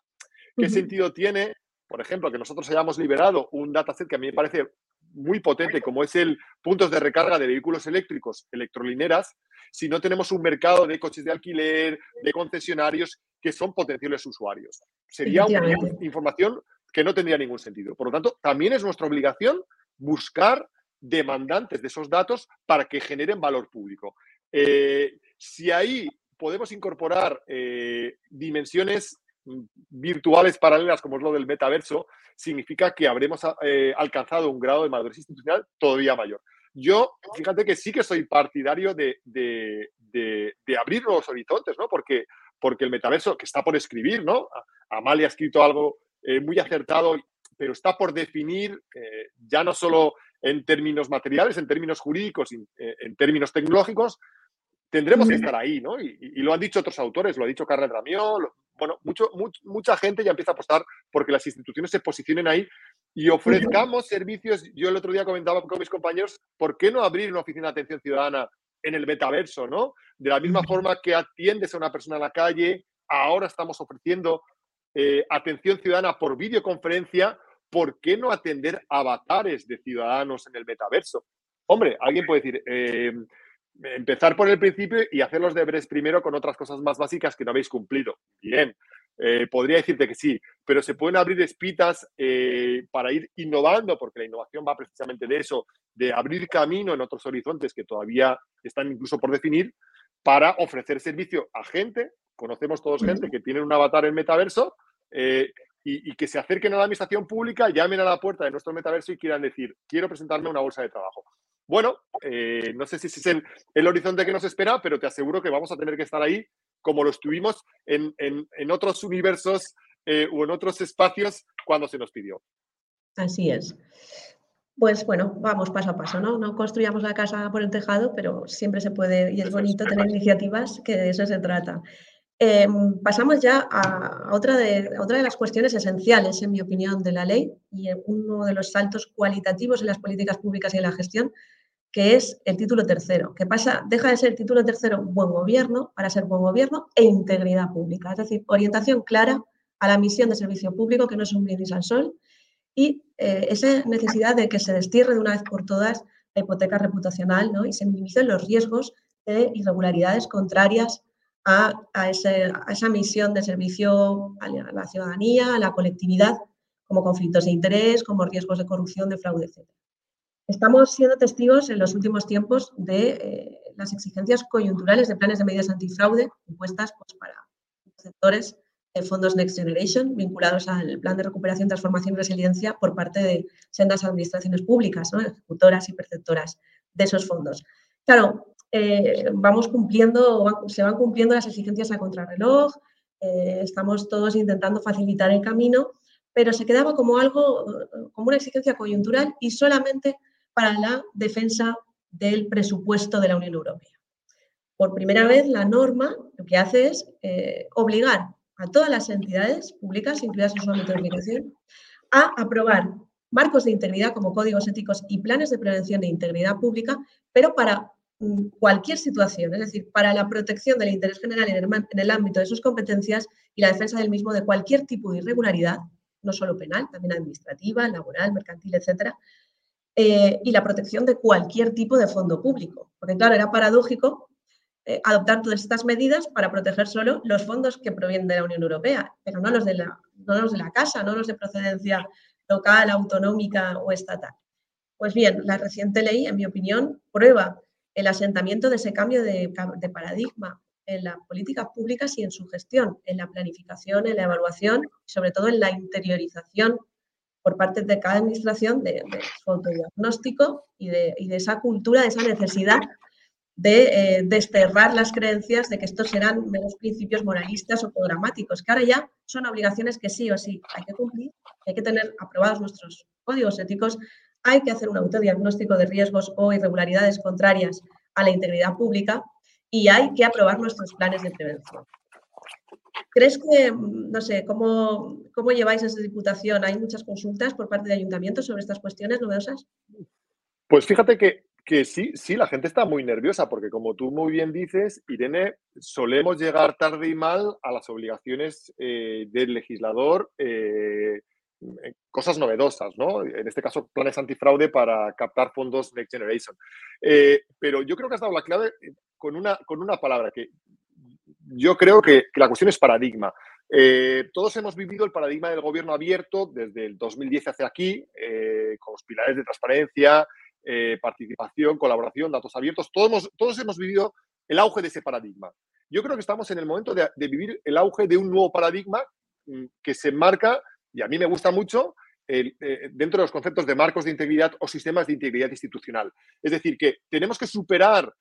¿Qué sentido tiene, por ejemplo, que nosotros hayamos liberado un dataset que a mí me parece muy potente, como es el puntos de recarga de vehículos eléctricos, electrolineras, si no tenemos un mercado de coches de alquiler, de concesionarios que son potenciales usuarios. Sería una información que no tendría ningún sentido. Por lo tanto, también es nuestra obligación buscar demandantes de esos datos para que generen valor público. Eh, si ahí podemos incorporar eh, dimensiones virtuales paralelas como es lo del metaverso, significa que habremos eh, alcanzado un grado de madurez institucional todavía mayor. Yo, fíjate que sí que soy partidario de, abrir nuevos horizontes, ¿no? Porque, porque el metaverso, que está por escribir, ¿no? Amalia ha escrito algo eh, muy acertado, pero está por definir eh, ya no solo en términos materiales, en términos jurídicos, en, en términos tecnológicos, tendremos que estar ahí, ¿no? Y, lo han dicho otros autores, lo ha dicho Carles Ramió, bueno, mucho, mucha gente ya empieza a apostar porque las instituciones se posicionen ahí y ofrezcamos servicios. Yo el otro día comentaba con mis compañeros, ¿por qué no abrir una oficina de atención ciudadana en el metaverso, ¿no? De la misma forma que atiendes a una persona en la calle, ahora estamos ofreciendo eh, atención ciudadana por videoconferencia, ¿por qué no atender avatares de ciudadanos en el metaverso? Hombre, alguien puede decir, eh, empezar por el principio y hacer los deberes primero con otras cosas más básicas que no habéis cumplido. Bien, eh, podría decirte que sí, pero se pueden abrir espitas eh, para ir innovando, porque la innovación va precisamente de eso, de abrir camino en otros horizontes que todavía están incluso por definir, para ofrecer servicio a gente. Conocemos todos gente que tiene un avatar en metaverso eh, y, y, que se acerquen a la administración pública, llamen a la puerta de nuestro metaverso y quieran decir, quiero presentarme una bolsa de trabajo. Bueno, eh, no sé si ese es el, horizonte que nos espera, pero te aseguro que vamos a tener que estar ahí como lo estuvimos en, otros universos eh, o en otros espacios cuando se nos pidió. Así es. Pues bueno, vamos paso a paso, ¿no? No construyamos la casa por el tejado, pero siempre se puede y es bonito tener iniciativas que de eso se trata. Em, pasamos ya a otra de, otra de las cuestiones esenciales, en mi opinión, de la ley y uno de los saltos cualitativos en las políticas públicas y en la gestión, que es el título tercero, que pasa, deja de ser título tercero buen gobierno para ser buen gobierno e integridad pública, es decir, orientación clara a la misión de servicio público, que no es un brindis al sol, y eh, esa necesidad de que se destierre de una vez por todas la hipoteca reputacional ¿no? y se minimicen los riesgos de irregularidades contrarias a, a, esa misión de servicio a la, ciudadanía, a la colectividad, como conflictos de interés, como riesgos de corrupción, de fraude, etc. Estamos siendo testigos en los últimos tiempos de eh, las exigencias coyunturales de planes de medidas antifraude impuestas pues, para sectores de fondos Next Generation vinculados al plan de recuperación, transformación y resiliencia por parte de sendas administraciones públicas, ejecutoras y perceptoras de esos fondos. Claro, eh, vamos cumpliendo, se van cumpliendo las exigencias a contrarreloj, eh, estamos todos intentando facilitar el camino, pero se quedaba como algo, como una exigencia coyuntural y solamente para la defensa del presupuesto de la Unión Europea. Por primera vez, la norma lo que hace es eh, obligar a todas las entidades públicas, incluidas en su ámbito de aplicación, a aprobar marcos de integridad como códigos éticos y planes de prevención de integridad pública, pero para mm, cualquier situación, es decir, para la protección del interés general en el, en el ámbito de sus competencias y la defensa del mismo de cualquier tipo de irregularidad, no solo penal, también administrativa, laboral, mercantil, etcétera, eh, y la protección de cualquier tipo de fondo público. Porque, claro, era paradójico eh, adoptar todas estas medidas para proteger solo los fondos que provienen de la Unión Europea, pero no los de la, no los de la casa, no los de procedencia local, autonómica o estatal. Pues bien, la reciente ley, en mi opinión, prueba el asentamiento de ese cambio de, de paradigma en las políticas públicas y en su gestión, en la planificación, en la evaluación y sobre todo en la interiorización por parte de cada administración de, su autodiagnóstico y de, y de, esa cultura, de esa necesidad de eh, desterrar las creencias de que estos serán meros principios moralistas o programáticos, que ahora ya son obligaciones que sí o sí hay que cumplir, hay que tener aprobados nuestros códigos éticos, hay que hacer un autodiagnóstico de riesgos o irregularidades contrarias a la integridad pública y hay que aprobar nuestros planes de prevención. ¿Crees que, mm, no sé, cómo, cómo lleváis esa diputación? ¿Hay muchas consultas por parte de ayuntamientos sobre estas cuestiones novedosas? Pues fíjate que, que sí, sí, la gente está muy nerviosa porque como tú muy bien dices, Irene, solemos llegar tarde y mal a las obligaciones eh, del legislador, eh, cosas novedosas, ¿no? En este caso, planes antifraude para captar fondos Next Generation. Eh, pero yo creo que has dado la clave con una, con una palabra que yo creo que, la cuestión es paradigma. Eh, todos hemos vivido el paradigma del gobierno abierto desde el 2010 hacia aquí, eh, con los pilares de transparencia, eh, participación, colaboración, datos abiertos. Todos hemos, todos hemos vivido el auge de ese paradigma. Yo creo que estamos en el momento de, vivir el auge de un nuevo paradigma mm, que se enmarca, y a mí me gusta mucho, dentro de los conceptos de marcos de integridad o sistemas de integridad institucional. Es decir, que tenemos que superar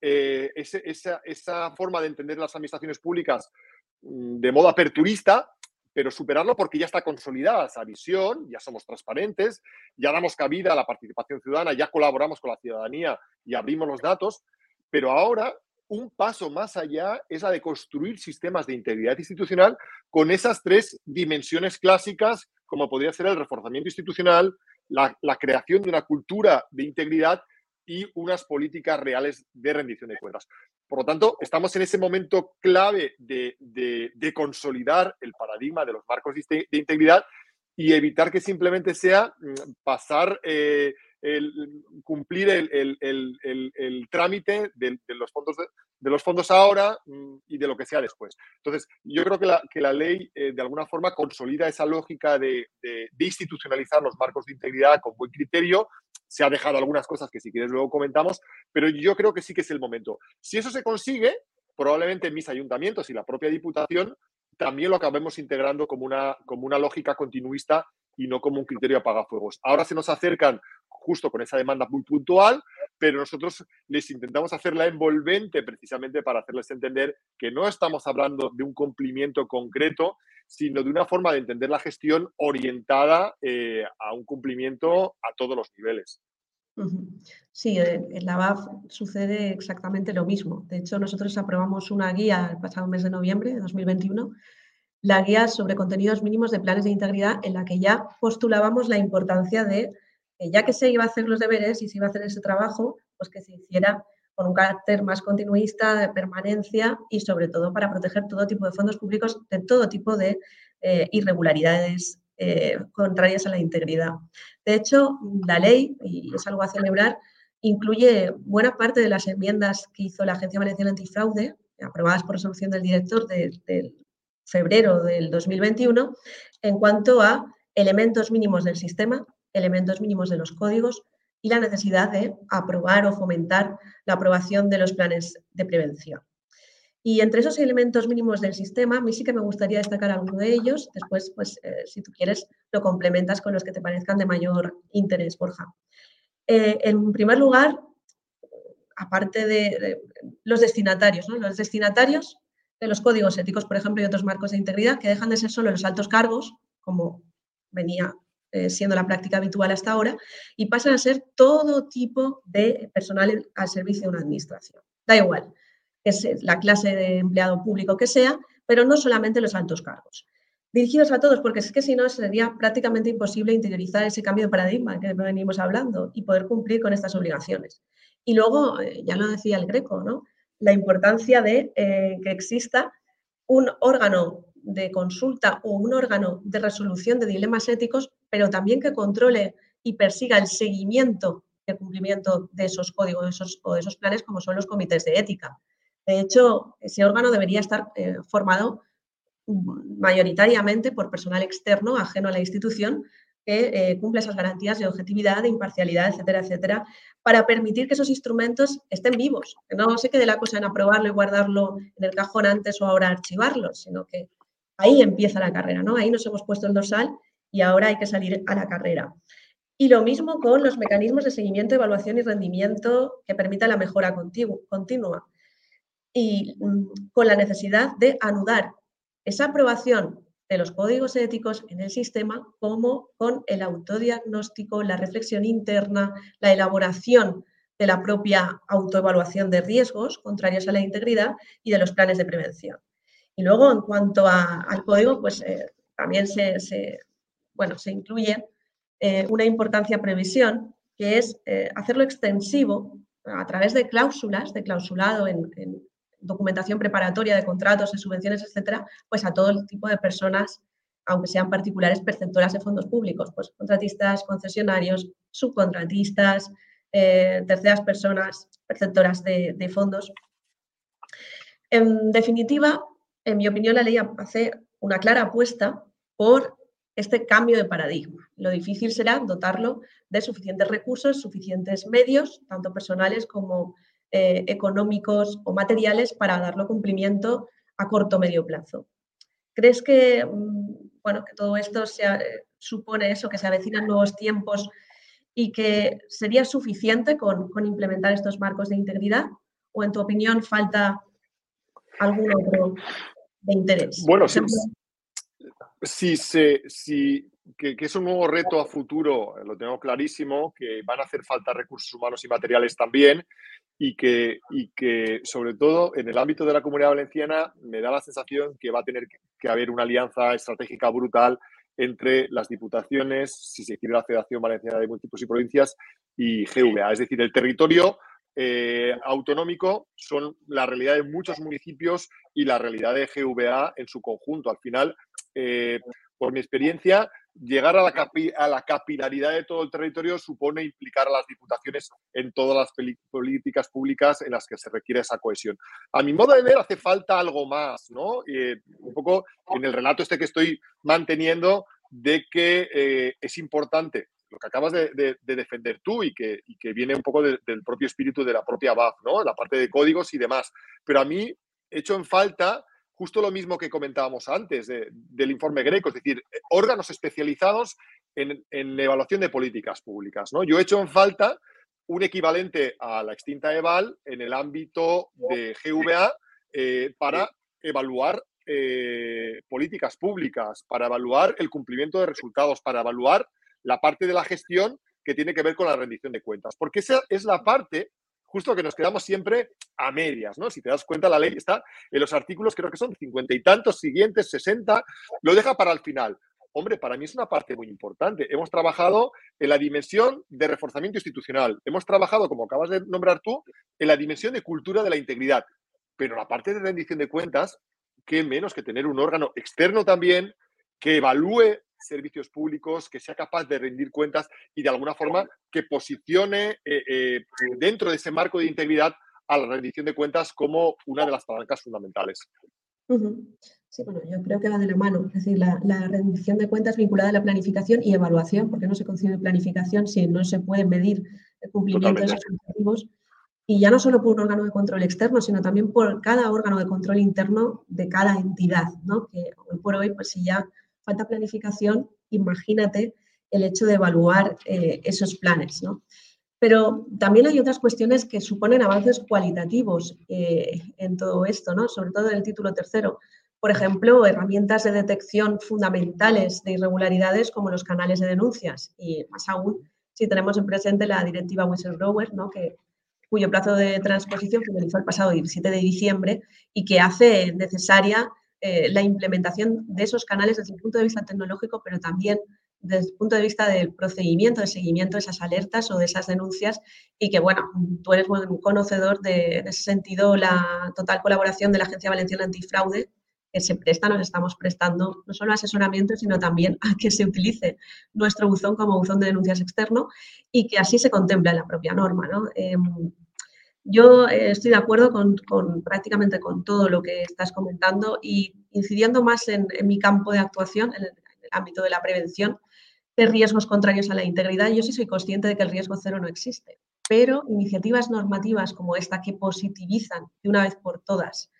eh, esa, forma de entender las administraciones públicas mm, de modo aperturista, pero superarlo porque ya está consolidada esa visión, ya somos transparentes, ya damos cabida a la participación ciudadana, ya colaboramos con la ciudadanía y abrimos los datos, pero ahora un paso más allá es la de construir sistemas de integridad institucional con esas tres dimensiones clásicas, como podría ser el reforzamiento institucional, la creación de una cultura de integridad y unas políticas reales de rendición de cuentas. Por lo tanto, estamos en ese momento clave de, consolidar el paradigma de los marcos de, integridad y evitar que simplemente sea mm, pasar, eh, el, cumplir el, trámite de, los fondos ahora mm, y de lo que sea después. Entonces, yo creo que la, ley eh, de alguna forma consolida esa lógica de, institucionalizar los marcos de integridad con buen criterio se ha dejado algunas cosas que si quieres luego comentamos, pero yo creo que sí que es el momento. Si eso se consigue, probablemente en mis ayuntamientos y la propia Diputación también lo acabemos integrando como una lógica continuista y no como un criterio apagafuegos. Ahora se nos acercan justo con esa demanda muy puntual, pero nosotros les intentamos hacerla envolvente precisamente para hacerles entender que no estamos hablando de un cumplimiento concreto, sino de una forma de entender la gestión orientada eh, a un cumplimiento a todos los niveles. Sí, en la BAF sucede exactamente lo mismo. De hecho, nosotros aprobamos una guía el pasado mes de noviembre de 2021, la guía sobre contenidos mínimos de planes de integridad, en la que ya postulábamos la importancia de, ya que se iba a hacer los deberes y se iba a hacer ese trabajo, pues que se hiciera con un carácter más continuista, de permanencia y sobre todo para proteger todo tipo de fondos públicos de todo tipo de eh, irregularidades eh, contrarias a la integridad. De hecho, la ley, y es algo a celebrar, incluye buena parte de las enmiendas que hizo la Agencia Valenciana Antifraude, aprobadas por resolución del director de, de febrero del 2021, en cuanto a elementos mínimos del sistema, elementos mínimos de los códigos, y la necesidad de aprobar o fomentar la aprobación de los planes de prevención. Y entre esos elementos mínimos del sistema, a mí sí que me gustaría destacar alguno de ellos. Después, pues, eh, si tú quieres, lo complementas con los que te parezcan de mayor interés, Borja. Eh, en primer lugar, aparte de, los destinatarios, los destinatarios de los códigos éticos, por ejemplo, y otros marcos de integridad, que dejan de ser solo los altos cargos, como venía eh, siendo la práctica habitual hasta ahora, y pasan a ser todo tipo de personal al servicio de una administración. Da igual, es la clase de empleado público que sea, pero no solamente los altos cargos. Dirigidos a todos, porque es que si no sería prácticamente imposible interiorizar ese cambio de paradigma que venimos hablando y poder cumplir con estas obligaciones. Y luego, eh, ya lo decía el Greco, ¿no? La importancia de eh, que exista un órgano de consulta o un órgano de resolución de dilemas éticos, pero también que controle y persiga el seguimiento el cumplimiento de esos códigos o de esos planes, como son los comités de ética. De hecho, ese órgano debería estar eh, formado mayoritariamente por personal externo, ajeno a la institución, que eh, esas garantías de objetividad, de imparcialidad, etcétera, etcétera, para permitir que esos instrumentos estén vivos, que no se quede la cosa en aprobarlo y guardarlo en el cajón antes o ahora archivarlo, sino que Ahí empieza la carrera, ¿no? Ahí nos hemos puesto el dorsal y ahora hay que salir a la carrera. Y lo mismo con los mecanismos de seguimiento, evaluación y rendimiento que permita la mejora continua. Y mm, con la necesidad de anudar esa aprobación de los códigos éticos en el sistema como con el autodiagnóstico, la reflexión interna, la elaboración de la propia autoevaluación de riesgos contrarios a la integridad y de los planes de prevención. Y luego, en cuanto al código, pues eh, también se, bueno, se incluye eh, una importancia previsión, que es eh, hacerlo extensivo a través de cláusulas, de clausulado en, documentación preparatoria de contratos, de subvenciones, etcétera, pues a todo tipo de personas, aunque sean particulares perceptoras de fondos públicos, pues contratistas, concesionarios, subcontratistas, terceras personas perceptoras de fondos. En definitiva, en mi opinión, la ley hace una clara apuesta por este cambio de paradigma. Lo difícil será dotarlo de suficientes recursos, suficientes medios, tanto personales como eh, económicos o materiales, para darlo cumplimiento a corto o medio plazo. ¿Crees que, mm, bueno, que todo esto se, supone eso, que se avecinan nuevos tiempos y que sería suficiente con, implementar estos marcos de integridad? ¿O en tu opinión falta algún otro de interés? Bueno, si, si, que, es un nuevo reto a futuro, lo tengo clarísimo, que van a hacer falta recursos humanos y materiales también, y que, y que sobre todo en el ámbito de la comunidad valenciana me da la sensación que va a tener que haber una alianza estratégica brutal entre las diputaciones, si se quiere la Federación Valenciana de Municipios y Provincias y GVA. Es decir, el territorio eh, autonómico son la realidad de muchos municipios y la realidad de GVA en su conjunto. Al final, eh, por mi experiencia, llegar a la, a la capilaridad de todo el territorio supone implicar a las diputaciones en todas las políticas públicas en las que se requiere esa cohesión. A mi modo de ver, hace falta algo más, ¿no? Eh, un poco en el relato este que estoy manteniendo de que eh, es importante lo que acabas de, defender tú y que, que, viene un poco del propio espíritu de la propia BAF, ¿no? La parte de códigos y demás. Pero a mí hecho en falta justo lo mismo que comentábamos antes del informe Greco, es decir, órganos especializados en, evaluación de políticas públicas. ¿no? Yo he hecho en falta un equivalente a la extinta EVAL en el ámbito de GVA eh, para evaluar eh, políticas públicas, para evaluar el cumplimiento de resultados, para evaluar la parte de la gestión que tiene que ver con la rendición de cuentas. Porque esa es la parte justo que nos quedamos siempre a medias, ¿no? Si te das cuenta, la ley está en los artículos, creo que son cincuenta y tantos siguientes, sesenta, lo deja para el final. Hombre, para mí es una parte muy importante. Hemos trabajado en la dimensión de reforzamiento institucional. Hemos trabajado, como acabas de nombrar tú, en la dimensión de cultura de la integridad. Pero la parte de rendición de cuentas, qué menos que tener un órgano externo también que evalúe servicios públicos, que sea capaz de rendir cuentas y de alguna forma que posicione eh, eh, dentro de ese marco de integridad a la rendición de cuentas como una de las palancas fundamentales. Sí, bueno, yo creo que va de la mano, es decir, la, rendición de cuentas vinculada a la planificación y evaluación, porque no se concibe planificación si no se puede medir el cumplimiento de esos objetivos. Y ya no solo por un órgano de control externo, sino también por cada órgano de control interno de cada entidad, ¿no? Que hoy por hoy, pues si ya falta planificación, imagínate el hecho de evaluar eh, esos planes. ¿no? Pero también hay otras cuestiones que suponen avances cualitativos eh, en todo esto, ¿no? sobre todo en el título tercero. Por ejemplo, herramientas de detección fundamentales de irregularidades como los canales de denuncias y más aún si tenemos en presente la directiva Whistleblower, ¿no? que, cuyo plazo de transposición finalizó el pasado 17 de diciembre y que hace necesaria eh, la implementación de esos canales desde el punto de vista tecnológico, pero también desde el punto de vista del procedimiento de seguimiento de esas alertas o de esas denuncias y que, bueno, tú eres buen conocedor de, ese sentido, la total colaboración de la Agencia Valenciana Antifraude, que se presta, nos estamos prestando no solo asesoramiento, sino también a que se utilice nuestro buzón como buzón de denuncias externo y que así se contempla en la propia norma. ¿no? Em, yo eh, estoy de acuerdo con, prácticamente con todo lo que estás comentando y incidiendo más en, mi campo de actuación, en el, ámbito de la prevención de riesgos contrarios a la integridad. Yo sí soy consciente de que el riesgo cero no existe, pero iniciativas normativas como esta que positivizan de una vez por todas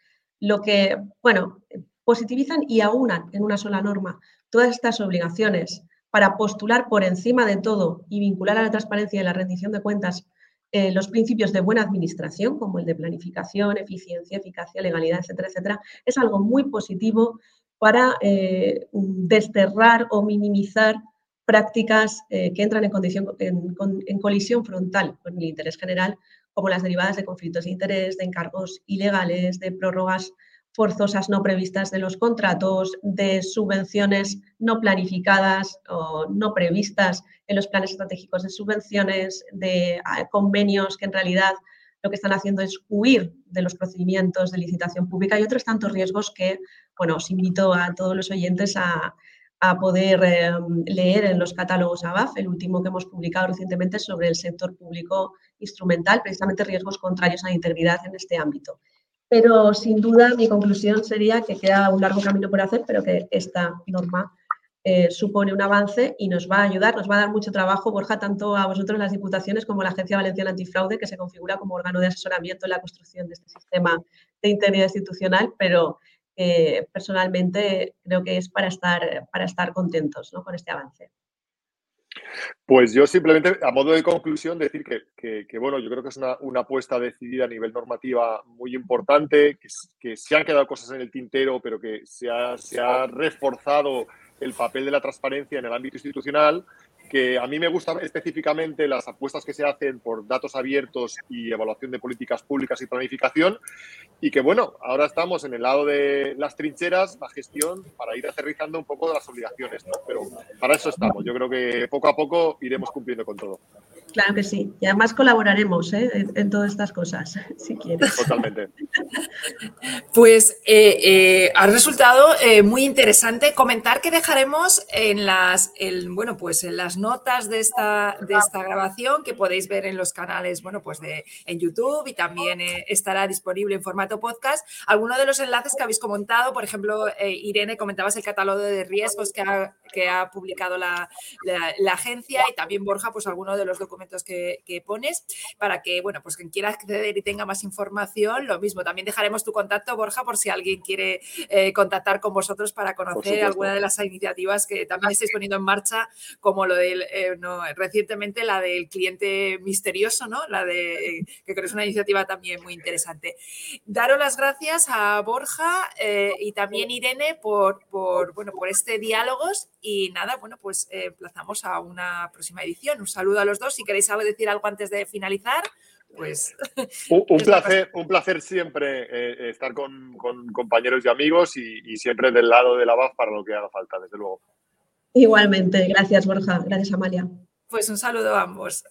lo que, bueno, positivizan y aunan en una sola norma todas estas obligaciones para postular por encima de todo y vincular a la transparencia y la rendición de cuentas eh, los principios de buena administración, como el de planificación, eficiencia, eficacia, legalidad, etcétera, etcétera, es algo muy positivo para eh, desterrar o minimizar prácticas eh, que entran en, condición, en, colisión frontal con el interés general, como las derivadas de conflictos de interés, de encargos ilegales, de prórrogas forzosas no previstas de los contratos, de subvenciones no planificadas o no previstas en los planes estratégicos de subvenciones, de ah, convenios que en realidad lo que están haciendo es huir de los procedimientos de licitación pública y otros tantos riesgos que, bueno, os invito a todos los oyentes a, poder em, leer en los catálogos ABAF, el último que hemos publicado recientemente sobre el sector público instrumental, precisamente riesgos contrarios a la integridad en este ámbito. Pero sin duda mi conclusión sería que queda un largo camino por hacer, pero que esta norma eh, supone un avance y nos va a ayudar, nos va a dar mucho trabajo, Borja, tanto a vosotros las diputaciones como a la Agencia Valenciana Antifraude, que se configura como órgano de asesoramiento en la construcción de este sistema de integridad institucional, pero que personalmente creo que es para estar, para estar contentos con este avance. Pues yo simplemente, a modo de conclusión, decir que, bueno, yo creo que es una, apuesta decidida a nivel normativa muy importante, que, se han quedado cosas en el tintero, pero que se ha reforzado el papel de la transparencia en el ámbito institucional que a mí me gustan específicamente las apuestas que se hacen por datos abiertos y evaluación de políticas públicas y planificación y que bueno, ahora estamos en el lado de las trincheras, la gestión, para ir aterrizando un poco de las obligaciones, pero para eso estamos. Yo creo que poco a poco iremos cumpliendo con todo. Claro que sí. Y además colaboraremos ¿eh? en, todas estas cosas, si quieres. Totalmente. Pues eh, eh, ha resultado muy interesante comentar que dejaremos en las, bueno, pues en las notas de esta, de esta grabación que podéis ver en los canales, bueno, pues de, en YouTube y también estará disponible en formato podcast. Algunos de los enlaces que habéis comentado, por ejemplo, Irene, comentabas el catálogo de riesgos que ha, que ha publicado la, la agencia y también Borja, pues algunos de los documentos que, pones para que, bueno, pues quien quiera acceder y tenga más información, lo mismo. También dejaremos tu contacto, Borja, por si alguien quiere eh, contactar con vosotros para conocer alguna de las iniciativas que también estáis poniendo en marcha, como lo del, eh, recientemente la del cliente misterioso, ¿no? La de, que creo que es una iniciativa también muy interesante. Daros las gracias a Borja eh, y también Irene por, por, bueno, por este diálogos y nada, bueno, pues emplazamos a una próxima edición. Un saludo a los dos y queréis decir algo antes de finalizar, pues... Un, placer, un placer siempre eh, estar con, compañeros y amigos y, siempre del lado de la BAF para lo que haga falta, desde luego. Igualmente, gracias Borja, gracias Amalia. Pues un saludo a ambos.